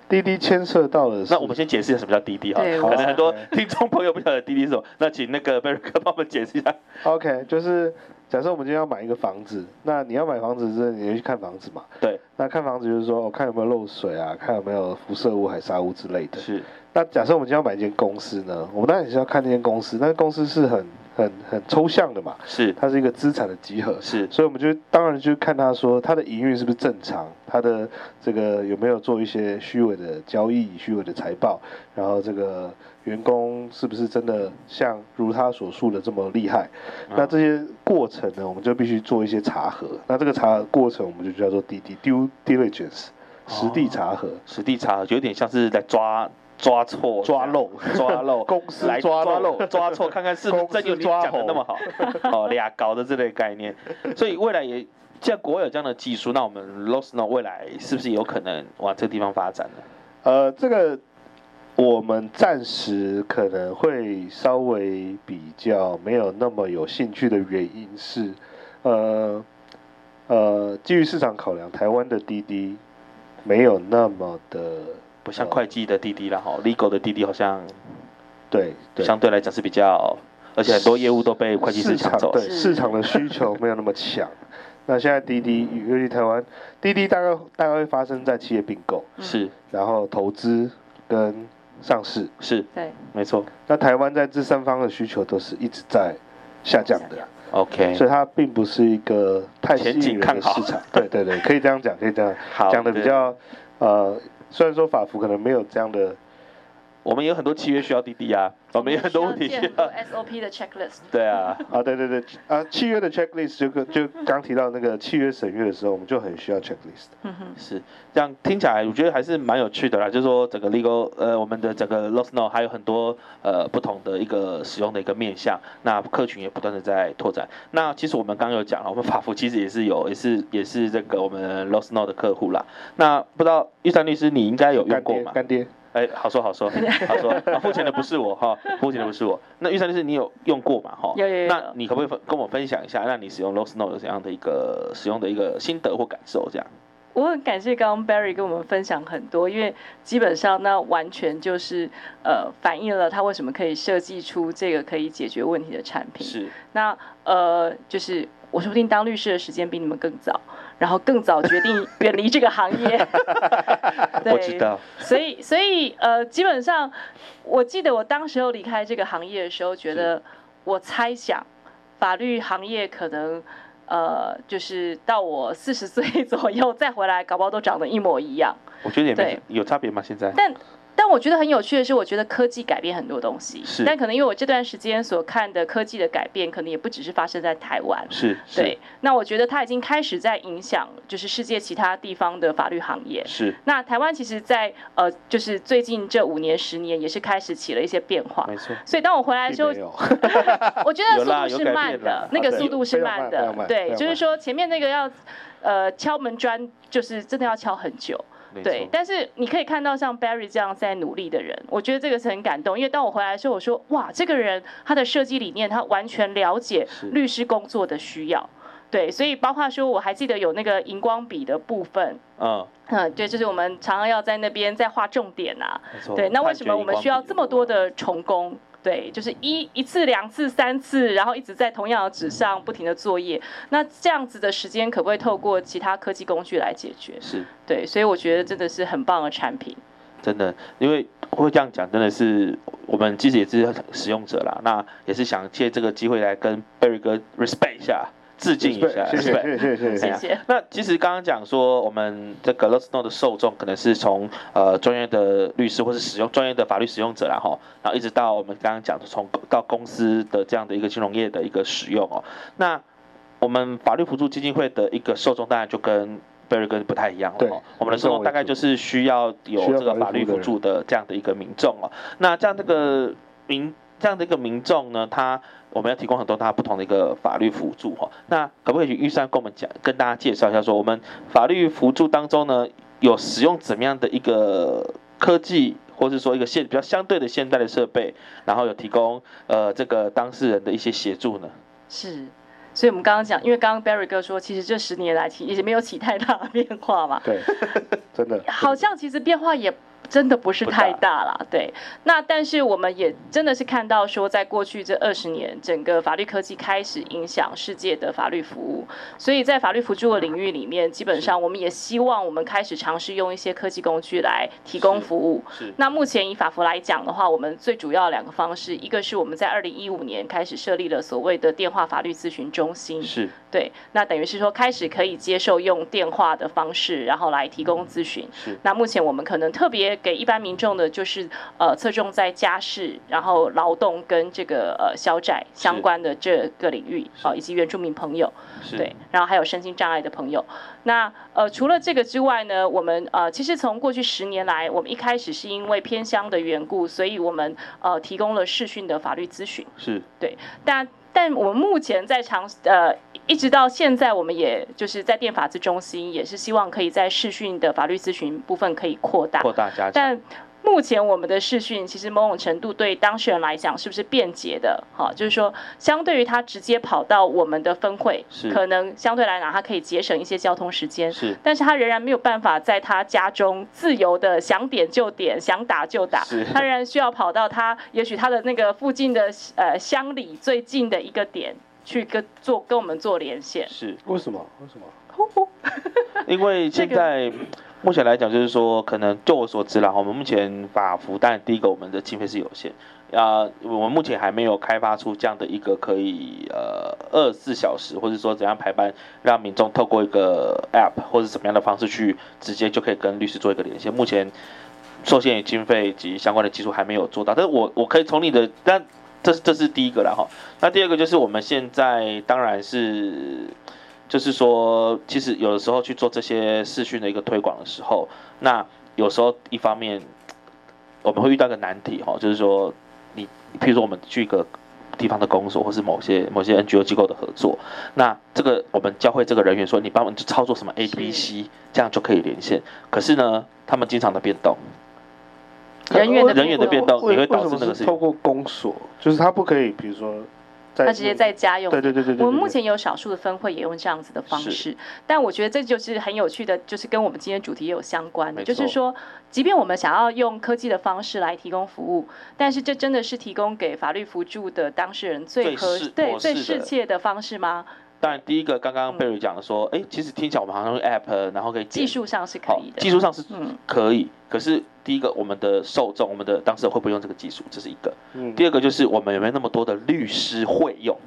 滴滴牵涉到了，那我们先解释一下什么叫滴滴哈，可能很多听众朋友不晓得滴滴是什么，那请那个 Barry 哥帮我们解释一下。OK，就是假设我们今天要买一个房子，那你要买房子之前，你要去看房子嘛？对。那看房子就是说，我看有没有漏水啊，看有没有辐射物、海沙物之类的。是。那假设我们今天要买一间公司呢，我们当然也是要看那间公司，那公司是很。很很抽象的嘛，是，它是一个资产的集合，是，所以我们就当然就看他说他的营运是不是正常，他的这个有没有做一些虚伪的交易、虚伪的财报，然后这个员工是不是真的像如他所述的这么厉害，嗯、那这些过程呢，我们就必须做一些查核，那这个查核过程我们就叫做 DD due diligence，实地查核，哦、实地查核就有点像是在抓。抓错、抓漏、抓漏，<laughs> 公司来抓漏、抓错，看看是不是真有你讲的那么好，哦，俩搞的这类概念，所以未来也，既然国外有这样的技术，那我们 LoSno 未来是不是有可能往这个地方发展呢？呃，这个我们暂时可能会稍微比较没有那么有兴趣的原因是，呃呃，基于市场考量，台湾的滴滴没有那么的。不像会计的滴滴啦，哈，Legal 的滴滴好像，对，相对来讲是比较，而且很多业务都被会计师抢走，对，市场的需求没有那么强。那现在滴滴，尤其台湾，滴滴大概大概会发生在企业并购，是，然后投资跟上市，是，对，没错。那台湾在这三方的需求都是一直在下降的，OK，所以它并不是一个太吸引人的市场，对对对，可以这样讲，可以这样讲的比较，呃。虽然说法服可能没有这样的，我们有很多契约需要滴滴啊，我们有很多问题需要 SOP 的 checklist。对啊，<laughs> 啊对对对，啊契约的 checklist 就就刚提到那个契约审阅的时候，我们就很需要 checklist。嗯哼，是这样听起来，我觉得还是蛮有趣的啦。就是说整个 legal 呃，我们的整个 LoSno 还有很多呃不同的一个使用的一个面向，那客群也不断的在拓展。那其实我们刚刚有讲了，我们法服其实也是有，也是也是这个我们 LoSno 的客户啦。那不知道玉山律师，你应该有用过吗？干爹。干爹哎，好说好说 <laughs> 好说，啊，付钱的不是我哈，付钱的不是我。那玉山律师，你有用过嘛？哈，有有有。那你可不可以分跟我分享一下，让你使用 Lost Note 有怎样的一个使用的一个心得或感受？这样。我很感谢刚刚 Barry 跟我们分享很多，因为基本上那完全就是呃反映了他为什么可以设计出这个可以解决问题的产品。是。那呃，就是我说不定当律师的时间比你们更早。然后更早决定 <laughs> 远离这个行业，<laughs> 对，我知道。所以，所以呃，基本上，我记得我当时候离开这个行业的时候，觉得我猜想，法律行业可能呃，就是到我四十岁 <laughs> 左右再回来，搞不好都长得一模一样。我觉得也没有差别吗？现在？但但我觉得很有趣的是，我觉得科技改变很多东西。是。但可能因为我这段时间所看的科技的改变，可能也不只是发生在台湾。是。对。那我觉得它已经开始在影响，就是世界其他地方的法律行业。是。那台湾其实在，在呃，就是最近这五年、十年，也是开始起了一些变化。没错。所以当我回来的时候，<laughs> 我觉得速度是慢的，那个速度是慢的。对，就是说前面那个要，呃，敲门砖，就是真的要敲很久。对，但是你可以看到像 Barry 这样在努力的人，我觉得这个是很感动。因为当我回来的时候，我说哇，这个人他的设计理念，他完全了解律师工作的需要。对，所以包括说我还记得有那个荧光笔的部分，嗯嗯，对，就是我们常常要在那边再画重点啊。对，那为什么我们需要这么多的重工？对，就是一一次、两次、三次，然后一直在同样的纸上不停的作业。那这样子的时间可不可以透过其他科技工具来解决？是对，所以我觉得真的是很棒的产品。真的，因为会这样讲，真的是我们其实也是使用者啦。那也是想借这个机会来跟 Barry 哥 respect 一下。致敬一下，谢谢谢谢谢谢。谢谢。那其实刚刚讲说，我们这个 LoSno 的受众可能是从呃专业的律师或是使用专业的法律使用者啦哈，然后一直到我们刚刚讲的从到公司的这样的一个金融业的一个使用哦。那我们法律辅助基金会的一个受众当然就跟 Barry 哥不太一样了哦。我们的受众大概就是需要有这个法律辅助的这样的一个民众哦。那这样这个民这样的一个民众呢，他。我们要提供很多他不同的一个法律辅助哈，那可不可以玉山跟我们讲，跟大家介绍一下，说我们法律辅助当中呢，有使用怎么样的一个科技，或是说一个现比较相对的现代的设备，然后有提供呃这个当事人的一些协助呢？是，所以我们刚刚讲，因为刚刚 Barry 哥说，其实这十年来其实也没有起太大的变化嘛。对，真的。好像其实变化也。真的不是太大了，对。那但是我们也真的是看到说，在过去这二十年，整个法律科技开始影响世界的法律服务，所以在法律辅助的领域里面，基本上我们也希望我们开始尝试用一些科技工具来提供服务。是。那目前以法服来讲的话，我们最主要两个方式，一个是我们在二零一五年开始设立了所谓的电话法律咨询中心。是。对。那等于是说，开始可以接受用电话的方式，然后来提供咨询。是。那目前我们可能特别。给一般民众的，就是呃，侧重在家事，然后劳动跟这个呃消债相关的这个领域，啊，以及原住民朋友，对，然后还有身心障碍的朋友。那呃，除了这个之外呢，我们呃，其实从过去十年来，我们一开始是因为偏乡的缘故，所以我们呃提供了视讯的法律咨询，是对，但。但我们目前在尝呃，一直到现在，我们也就是在电法咨中心，也是希望可以在视讯的法律咨询部分可以扩大。扩大加强。但目前我们的视讯其实某种程度对当事人来讲是不是便捷的？哈，就是说，相对于他直接跑到我们的分会，可能相对来讲他可以节省一些交通时间。是，但是他仍然没有办法在他家中自由的想点就点，想打就打。是，他仍然需要跑到他也许他的那个附近的呃乡里最近的一个点去跟做跟我们做连线。是，为什么？为什么？<laughs> 因为现在。目前来讲，就是说，可能就我所知啦，我们目前法服，但第一个我们的经费是有限，啊，我们目前还没有开发出这样的一个可以呃二十四小时，或者说怎样排班，让民众透过一个 App 或者怎么样的方式去直接就可以跟律师做一个连线。目前受限于经费及相关的技术还没有做到，但是我我可以从你的，但这是这是第一个了哈。那第二个就是我们现在当然是。就是说，其实有的时候去做这些视讯的一个推广的时候，那有时候一方面我们会遇到一个难题哈，就是说你，譬如说我们去一个地方的公所，或是某些某些 NGO 机构的合作，那这个我们教会这个人员说，你帮我们操作什么 A、B、C，这样就可以连线。可是呢，他们经常的变动，人员的人员的变动，你会导致那个事情透过公所，就是他不可以，比如说。他直接在家用。对对对对，我们目前有少数的分会也用这样子的方式，但我觉得这就是很有趣的，就是跟我们今天主题也有相关的，就是说，即便我们想要用科技的方式来提供服务，但是这真的是提供给法律辅助的当事人最合对最适切的方式吗？当然，第一个刚刚贝瑞讲的说，哎、嗯，其实听起来我们好像用 App，然后可以技术上是可以的，技术上是可以，可是。第一个，我们的受众，我们的当事人会不会用这个技术，这是一个。嗯。第二个就是我们有没有那么多的律师会用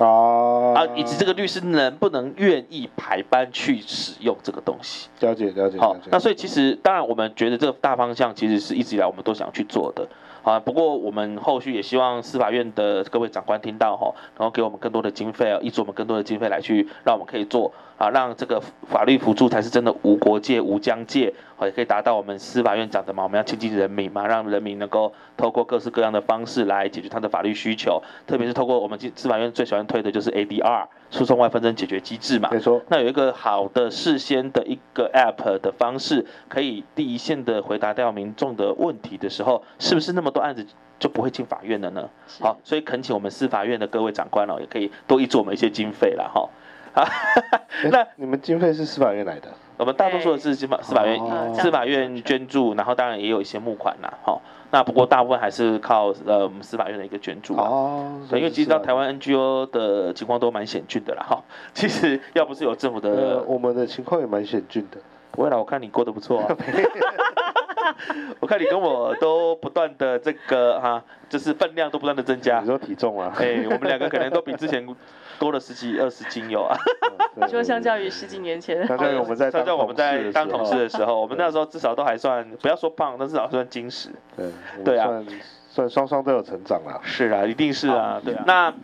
啊？啊，以及这个律师能不能愿意排班去使用这个东西？了解，了解。好，那所以其实当然，我们觉得这个大方向其实是一直以来我们都想去做的。啊，不过我们后续也希望司法院的各位长官听到哈，然后给我们更多的经费啊，挹注我们更多的经费来去，让我们可以做啊，让这个法律辅助才是真的无国界、无疆界，也可以达到我们司法院讲的嘛，我们要亲近人民嘛，让人民能够透过各式各样的方式来解决他的法律需求，特别是透过我们司法院最喜欢推的就是 ADR。诉讼外纷争解决机制嘛，没错。那有一个好的事先的一个 App 的方式，可以第一线的回答掉民众的问题的时候，是不是那么多案子就不会进法院了呢？好，所以恳请我们司法院的各位长官哦，也可以多挹注我们一些经费了哈。好，<laughs> 那你们经费是司法院来的？我们大多数的是司法司法院，司法院捐助，然后当然也有一些募款啦，哈。那不过大部分还是靠呃我们司法院的一个捐助哦，对，因为其实到台湾 NGO 的情况都蛮险峻的啦哈。其实要不是有政府的，呃、我们的情况也蛮险峻的。不会啦，我看你过得不错啊。<laughs> <laughs> <laughs> 我看你跟我都不断的这个哈，就是分量都不断的增加。你说体重啊？哎，我们两个可能都比之前多了十几二十斤有啊。你说相较于十几年前，相较于我们在相较我们在当同事的时候，我们那时候至少都还算不要说胖，但至少算精实。对，对啊，算双双都有成长了。是啊，一定是啊，对啊。那。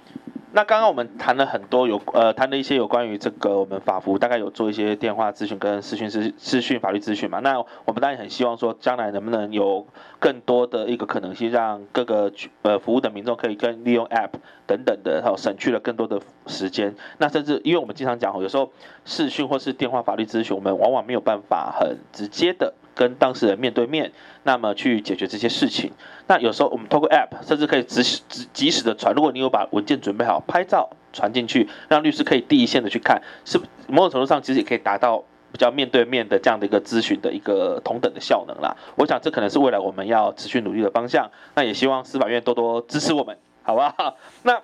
那刚刚我们谈了很多有呃谈了一些有关于这个我们法服大概有做一些电话咨询跟视讯视视讯法律咨询嘛，那我们当然很希望说将来能不能有更多的一个可能性，让各个呃服务的民众可以跟利用 App 等等的，然后省去了更多的时间。那甚至因为我们经常讲，有时候视讯或是电话法律咨询，我们往往没有办法很直接的。跟当事人面对面，那么去解决这些事情。那有时候我们透过 App，甚至可以及时、及时的传。如果你有把文件准备好，拍照传进去，让律师可以第一线的去看，是某种程度上其实也可以达到比较面对面的这样的一个咨询的一个同等的效能啦。我想这可能是未来我们要持续努力的方向。那也希望司法院多多支持我们，好不好？<laughs> 那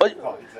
我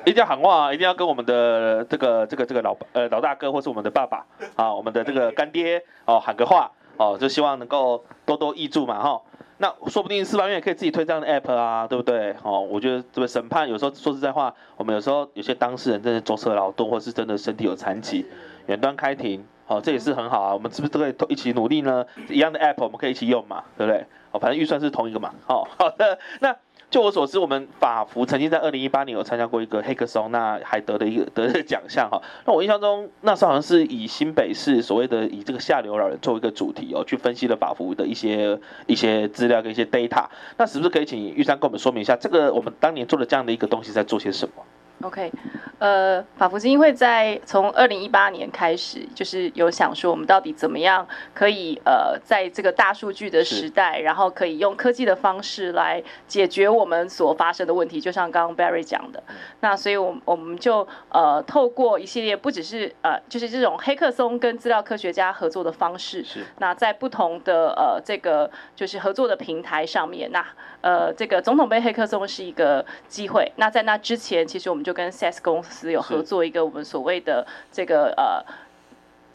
一定要喊话，一定要跟我们的这个这个这个老呃老大哥或是我们的爸爸啊，我们的这个干爹哦喊个话哦，就希望能够多多益助嘛哈。那说不定司法院也可以自己推这样的 app 啊，对不对？哦，我觉得这个审判有时候说实在话，我们有时候有些当事人真的舟车劳顿，或是真的身体有残疾，远端开庭，哦，这也是很好啊。我们是不是都可以一起努力呢？一样的 app 我们可以一起用嘛，对不对？哦，反正预算是同一个嘛。好，好的，那。就我所知，我们法服曾经在二零一八年有参加过一个黑客松，那还得了一个得了奖项哈。那我印象中那时候好像是以新北市所谓的以这个下流老人作为一个主题哦，去分析了法服的一些一些资料跟一些 data。那是不是可以请玉山跟我们说明一下，这个我们当年做的这样的一个东西在做些什么？OK，呃，法福基金会在从二零一八年开始，就是有想说我们到底怎么样可以呃，在这个大数据的时代，然后可以用科技的方式来解决我们所发生的问题，就像刚刚 Barry 讲的。那所以，我我们就呃，透过一系列不只是呃，就是这种黑客松跟资料科学家合作的方式，是那在不同的呃这个就是合作的平台上面，那呃这个总统杯黑客松是一个机会。那在那之前，其实我们就就跟 SaaS 公司有合作一个我们所谓的这个呃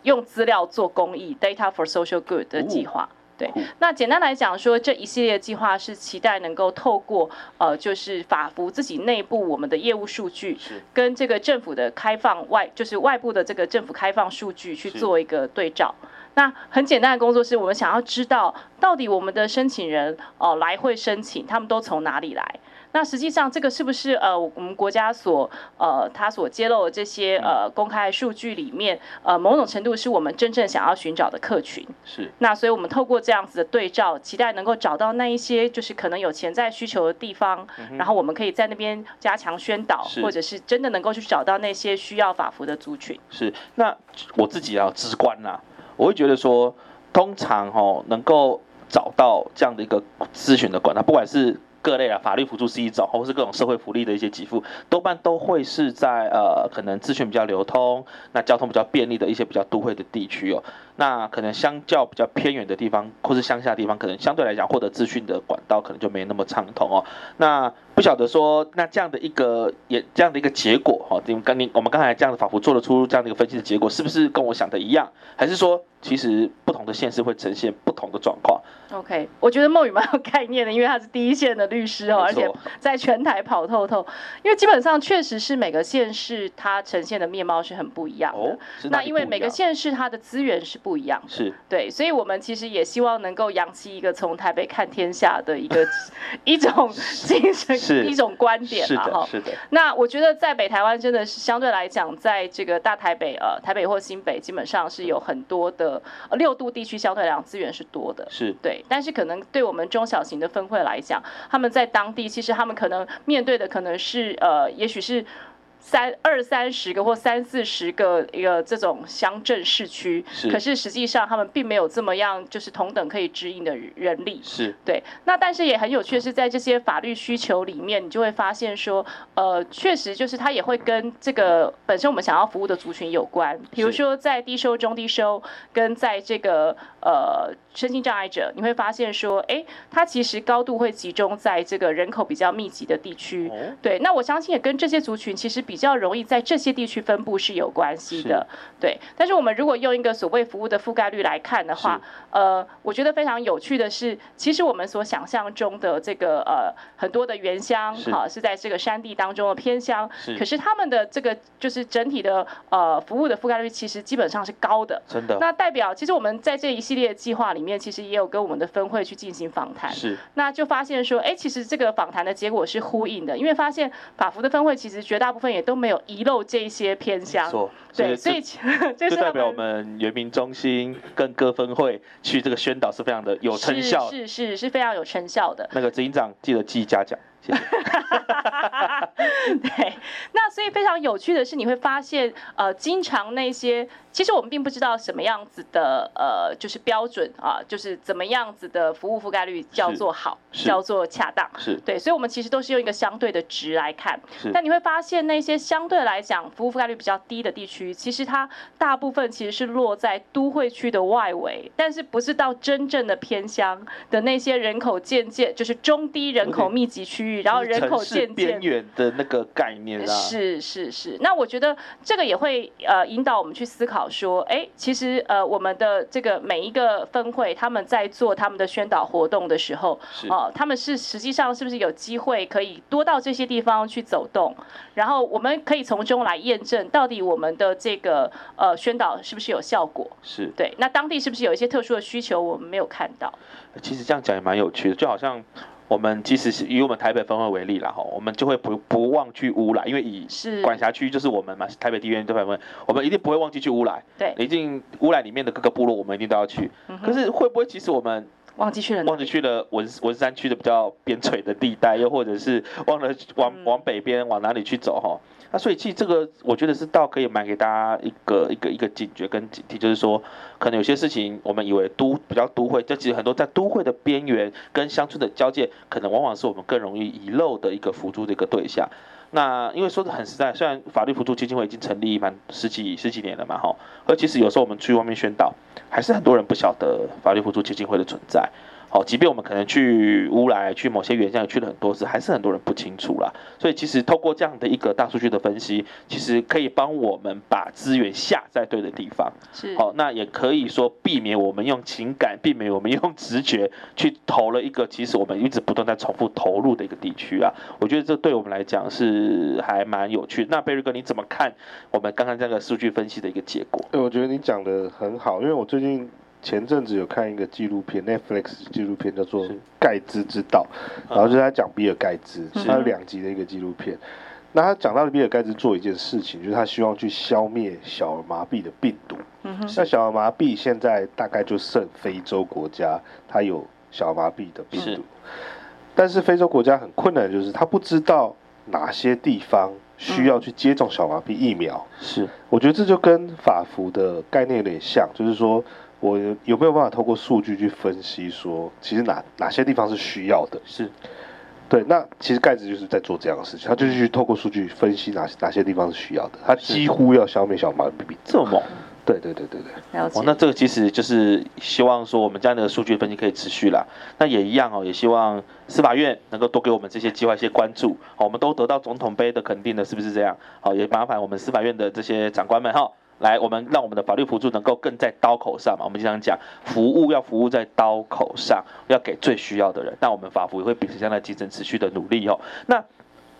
用资料做公益 Data for Social Good 的计划。对，那简单来讲说，这一系列计划是期待能够透过呃就是法服自己内部我们的业务数据，跟这个政府的开放外就是外部的这个政府开放数据去做一个对照。那很简单的工作是我们想要知道到底我们的申请人哦、呃、来会申请，他们都从哪里来。那实际上，这个是不是呃，我们国家所呃，他所揭露的这些呃公开数据里面，呃，某种程度是我们真正想要寻找的客群。是。那所以我们透过这样子的对照，期待能够找到那一些就是可能有潜在需求的地方，嗯、然后我们可以在那边加强宣导，或者是真的能够去找到那些需要法服的族群。是。那我自己要直观啦，我会觉得说，通常哦，能够找到这样的一个咨询的管道，不管是。各类啊，法律辅助是一种，或是各种社会福利的一些给付，多半都会是在呃，可能资讯比较流通，那交通比较便利的一些比较都会的地区哦。那可能相较比较偏远的地方，或是乡下地方，可能相对来讲获得资讯的管道可能就没那么畅通哦。那不晓得说，那这样的一个也这样的一个结果哈，你们刚你我们刚才这样的仿佛做得出这样的一个分析的结果，是不是跟我想的一样？还是说其实不同的县市会呈现不同的状况？OK，我觉得孟宇蛮有概念的，因为他是第一线的律师哦，而且在全台跑透透。因为基本上确实是每个县市它呈现的面貌是很不一样的。哦，那因为每个县市它的资源是。不一样，是对，所以我们其实也希望能够扬起一个从台北看天下的一个 <laughs> 一种精神，一种观点嘛，哈。是的。那我觉得在北台湾真的是相对来讲，在这个大台北呃台北或新北，基本上是有很多的六度地区相对来讲资源是多的，是对。但是可能对我们中小型的分会来讲，他们在当地其实他们可能面对的可能是呃，也许是。三二三十个或三四十个一个这种乡镇市区，可是实际上他们并没有这么样，就是同等可以指引的人力。是，对。那但是也很有趣的是，在这些法律需求里面，你就会发现说，呃，确实就是它也会跟这个本身我们想要服务的族群有关。比如说在低收、中低收，跟在这个呃身心障碍者，你会发现说，哎，它其实高度会集中在这个人口比较密集的地区。对。那我相信也跟这些族群其实比。比较容易在这些地区分布是有关系的，对。但是我们如果用一个所谓服务的覆盖率来看的话，呃，我觉得非常有趣的是，其实我们所想象中的这个呃很多的原乡，啊是在这个山地当中的偏乡，可是他们的这个就是整体的呃服务的覆盖率其实基本上是高的，真的。那代表其实我们在这一系列计划里面，其实也有跟我们的分会去进行访谈，是。那就发现说，哎，其实这个访谈的结果是呼应的，因为发现法服的分会其实绝大部分也都没有遗漏这些偏乡，对，所以 <laughs> 就代表我们原民中心跟各分会去这个宣导是非常的有成效，是是是，是非常有成效的。那个执行长记得记嘉奖。<laughs> 对，那所以非常有趣的是，你会发现，呃，经常那些。其实我们并不知道什么样子的呃，就是标准啊，就是怎么样子的服务覆盖率叫做好，叫做恰当，是对，所以我们其实都是用一个相对的值来看。但你会发现那些相对来讲服务覆盖率比较低的地区，其实它大部分其实是落在都会区的外围，但是不是到真正的偏乡的那些人口渐渐就是中低人口密集区域，然后人口渐渐边缘的那个概念啊。是是是，那我觉得这个也会呃引导我们去思考。说，哎，其实呃，我们的这个每一个分会，他们在做他们的宣导活动的时候，哦、呃，他们是实际上是不是有机会可以多到这些地方去走动，然后我们可以从中来验证到底我们的这个呃宣导是不是有效果？是对，那当地是不是有一些特殊的需求我们没有看到？其实这样讲也蛮有趣的，就好像。我们即使是以我们台北分会为例啦，哈，我们就会不不忘去乌来，因为以管辖区就是我们嘛，台北地院这部分会，我们一定不会忘记去乌来。对，一定乌来里面的各个部落，我们一定都要去。嗯、可是会不会其实我们忘记去了？忘记去了文文山区的比较边陲的地带，又或者是忘了往往北边往哪里去走哈？那所以其实这个我觉得是倒可以买给大家一个一个一个警觉跟警惕，就是说可能有些事情我们以为都比较都会，这其实很多在都会的边缘跟乡村的交界，可能往往是我们更容易遗漏的一个辅助的一个对象。那因为说的很实在，虽然法律辅助基金会已经成立蛮十几十几年了嘛哈，而其实有时候我们去外面宣导，还是很多人不晓得法律辅助基金会的存在。哦，即便我们可能去乌来，去某些原乡去了很多次，还是很多人不清楚啦。所以其实透过这样的一个大数据的分析，其实可以帮我们把资源下在对的地方。是。好，那也可以说避免我们用情感，避免我们用直觉去投了一个其实我们一直不断在重复投入的一个地区啊。我觉得这对我们来讲是还蛮有趣的。那贝瑞哥你怎么看我们刚刚这个数据分析的一个结果？对，我觉得你讲的很好，因为我最近。前阵子有看一个纪录片，Netflix 纪录片叫做《盖兹之道》，然后就是他讲比尔盖茨，他有两集的一个纪录片。那他讲到了比尔盖茨做一件事情，就是他希望去消灭小儿麻痹的病毒。那小儿麻痹现在大概就剩非洲国家，它有小儿麻痹的病毒。但是非洲国家很困难，就是他不知道哪些地方需要去接种小儿麻痹疫苗。是，我觉得这就跟法服的概念有点像，就是说。我有没有办法透过数据去分析，说其实哪哪些地方是需要的？是，对。那其实盖子就是在做这样的事情，他就是去透过数据分析哪哪些地方是需要的，他几乎要消灭小儿麻痹。这么猛？对对对对对。哦，那这个其实就是希望说我们这样的数据分析可以持续了。那也一样哦，也希望司法院能够多给我们这些计划一些关注。好，我们都得到总统杯的肯定的，是不是这样？好，也麻烦我们司法院的这些长官们哈。来，我们让我们的法律辅助能够更在刀口上嘛。我们经常讲，服务要服务在刀口上，要给最需要的人。那我们法服也会秉持这样的精神，持续的努力哦。那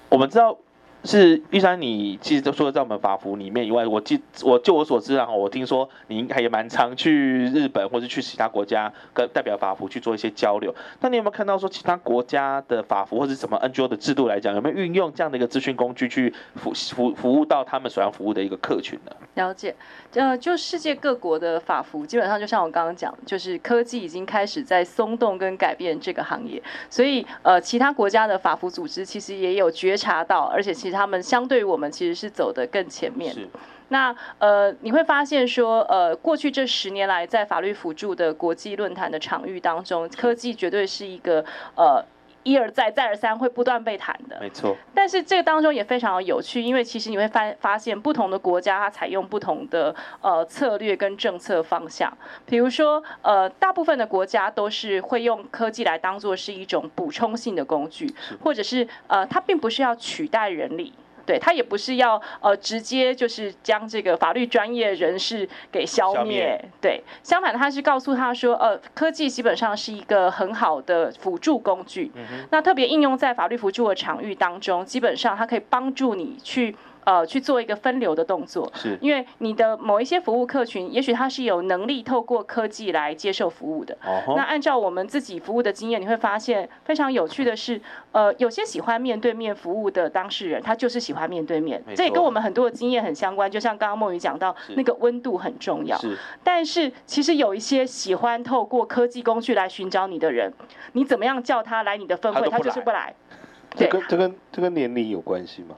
我们知道。是玉山，你其实都说在我们法服里面以外，我记我就我所知啊，我听说你应该也蛮常去日本或者去其他国家跟代表法服去做一些交流。那你有没有看到说其他国家的法服或者什么 NGO 的制度来讲，有没有运用这样的一个资讯工具去服服服务到他们所要服务的一个客群呢？了解，呃，就世界各国的法服，基本上就像我刚刚讲，就是科技已经开始在松动跟改变这个行业，所以呃，其他国家的法服组织其实也有觉察到，而且其实。他们相对于我们其实是走得更前面。是。那呃，你会发现说，呃，过去这十年来，在法律辅助的国际论坛的场域当中，科技绝对是一个呃。一而再，再而三，会不断被谈的。没错。但是这个当中也非常的有趣，因为其实你会发发现，不同的国家它采用不同的呃策略跟政策方向。比如说，呃，大部分的国家都是会用科技来当做是一种补充性的工具，或者是呃，它并不是要取代人力。对，他也不是要呃直接就是将这个法律专业人士给消灭，对，相反他是告诉他说，呃，科技基本上是一个很好的辅助工具，嗯、那特别应用在法律辅助的场域当中，基本上它可以帮助你去。呃，去做一个分流的动作，是，因为你的某一些服务客群，也许他是有能力透过科技来接受服务的。哦、那按照我们自己服务的经验，你会发现非常有趣的是，呃，有些喜欢面对面服务的当事人，他就是喜欢面对面，这也跟我们很多的经验很相关。就像刚刚梦雨讲到，那个温度很重要。是。但是其实有一些喜欢透过科技工具来寻找你的人，你怎么样叫他来你的分会，他就是不来。这跟这跟这跟年龄有关系吗？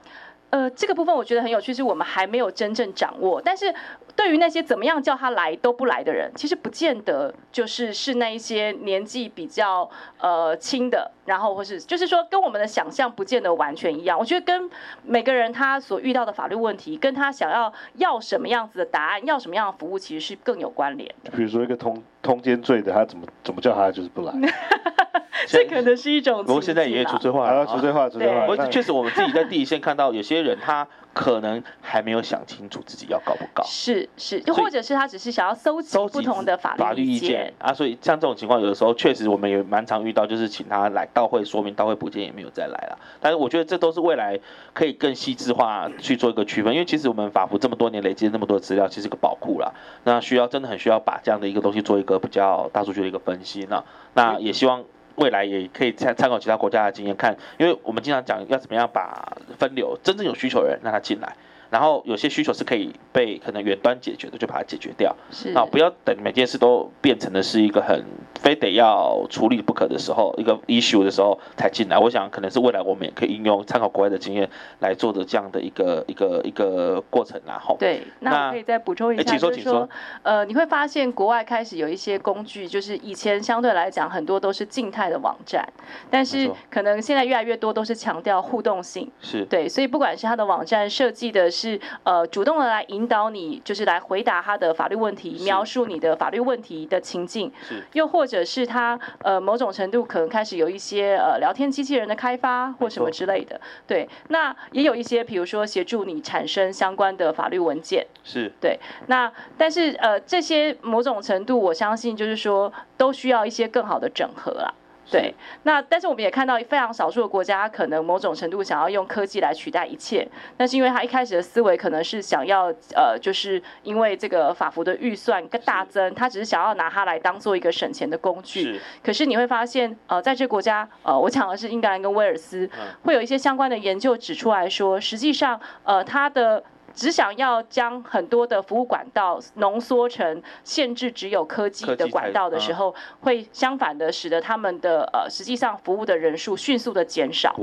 呃，这个部分我觉得很有趣，是我们还没有真正掌握。但是对于那些怎么样叫他来都不来的人，其实不见得就是是那一些年纪比较呃轻的，然后或是就是说跟我们的想象不见得完全一样。我觉得跟每个人他所遇到的法律问题，跟他想要要什么样子的答案，要什么样的服务，其实是更有关联的。比如说一个通通奸罪的，他怎么怎么叫他就是不来。<laughs> 这可能是一种，不过现在也除罪化了，除罪化，除罪化。不过确实，我们自己在第一线看到有些人，他可能还没有想清楚自己要搞不搞。是是，又或者是他只是想要搜集不同的法律法律意见啊。所以像这种情况，有的时候确实我们也蛮常遇到，就是请他来到会说明，到会补件也没有再来了。但是我觉得这都是未来可以更细致化去做一个区分，因为其实我们法服这么多年累积了那么多资料，其实是个宝库啦。那需要真的很需要把这样的一个东西做一个比较大数据的一个分析。那那也希望。未来也可以参参考其他国家的经验看，因为我们经常讲要怎么样把分流真正有需求的人让他进来。然后有些需求是可以被可能远端解决的，就把它解决掉。是，啊，不要等每件事都变成的是一个很非得要处理不可的时候，一个 issue 的时候才进来。我想可能是未来我们也可以应用参考国外的经验来做的这样的一个一个一个过程然后对，那我可以再补充一下，请说，请说。呃，你会发现国外开始有一些工具，就是以前相对来讲很多都是静态的网站，但是可能现在越来越多都是强调互动性。是对，所以不管是它的网站设计的。是呃，主动的来引导你，就是来回答他的法律问题，描述你的法律问题的情境，是，又或者是他呃某种程度可能开始有一些呃聊天机器人的开发或什么之类的，对，那也有一些比如说协助你产生相关的法律文件，是。对，那但是呃这些某种程度我相信就是说都需要一些更好的整合啦。对，那但是我们也看到非常少数的国家，可能某种程度想要用科技来取代一切，那是因为他一开始的思维可能是想要呃，就是因为这个法服的预算更大增，他只是想要拿它来当做一个省钱的工具。是。可是你会发现，呃，在这个国家，呃，我讲的是英格兰跟威尔斯，会有一些相关的研究指出来说，实际上，呃，它的。只想要将很多的服务管道浓缩成限制只有科技的管道的时候，会相反的使得他们的呃实际上服务的人数迅速的减少，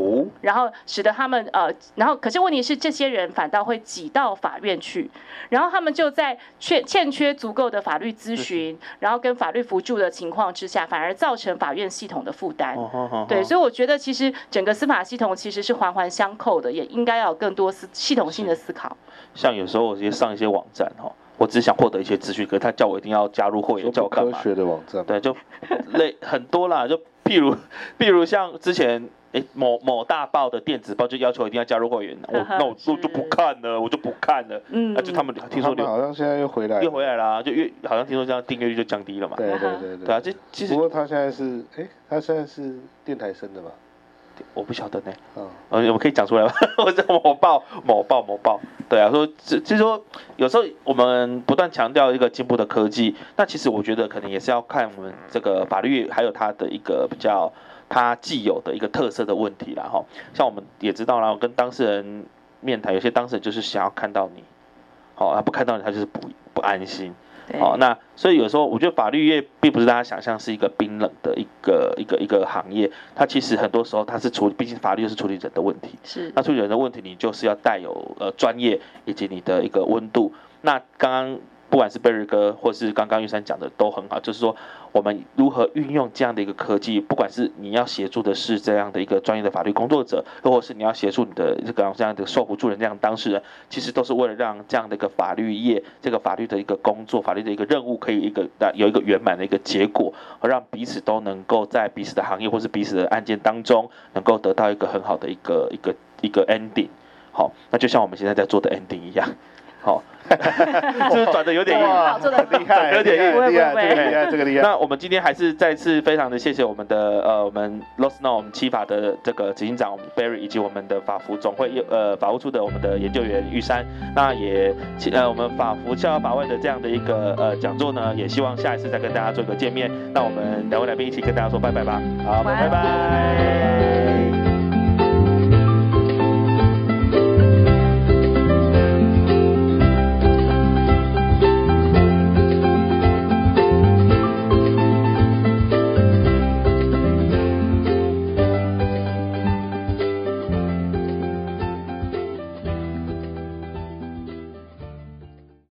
然后使得他们呃，然后可是问题是这些人反倒会挤到法院去，然后他们就在缺欠缺足够的法律咨询，然后跟法律辅助的情况之下，反而造成法院系统的负担。对，所以我觉得其实整个司法系统其实是环环相扣的，也应该要有更多思系统性的思考。像有时候我直接上一些网站哈，我只想获得一些资讯，可是他叫我一定要加入会员，叫我干嘛？科学的网站，对，就类很多啦，就譬如譬如像之前诶某某大报的电子报就要求一定要加入会员，我那我我就不看了，我就不看了，嗯，那就他们听说好像现在又回来又回来啦，就越好像听说这样订阅率就降低了嘛，对对对对，对啊，这其实不过他现在是诶，他现在是电台生的嘛。我不晓得呢，嗯，呃，我们可以讲出来吗？<laughs> 或者某报、某报、某报，对啊，说这就是说，有时候我们不断强调一个进步的科技，那其实我觉得可能也是要看我们这个法律还有它的一个比较它既有的一个特色的问题啦哈。像我们也知道啦，我跟当事人面谈，有些当事人就是想要看到你，好，他不看到你，他就是不不安心。好，那所以有时候我觉得法律业并不是大家想象是一个冰冷的一个一个一个行业，它其实很多时候它是处理，毕竟法律是处理人的问题。是。那处理人的问题，你就是要带有呃专业以及你的一个温度。那刚刚。不管是贝瑞哥，或是刚刚玉山讲的都很好，就是说我们如何运用这样的一个科技，不管是你要协助的是这样的一个专业的法律工作者，又或是你要协助你的这个这样的受辅助人这样当事人，其实都是为了让这样的一个法律业，这个法律的一个工作，法律的一个任务，可以一个有一个圆满的一个结果，而让彼此都能够在彼此的行业或是彼此的案件当中，能够得到一个很好的一个一个一个 ending。好，那就像我们现在在做的 ending 一样。好，<laughs> 就是转的有点硬，厉害，有点硬，厉害，这个厉害，这个厉害。那我们今天还是再次非常的谢谢我们的呃，我们 Lost No 我们七法的这个执行长 Barry 以及我们的法服总会呃法务处的我们的研究员玉山。那也呃我们法服逍遥法外的这样的一个呃讲座呢，也希望下一次再跟大家做一个见面。那我们两位来宾一起跟大家说拜拜吧。好，拜拜。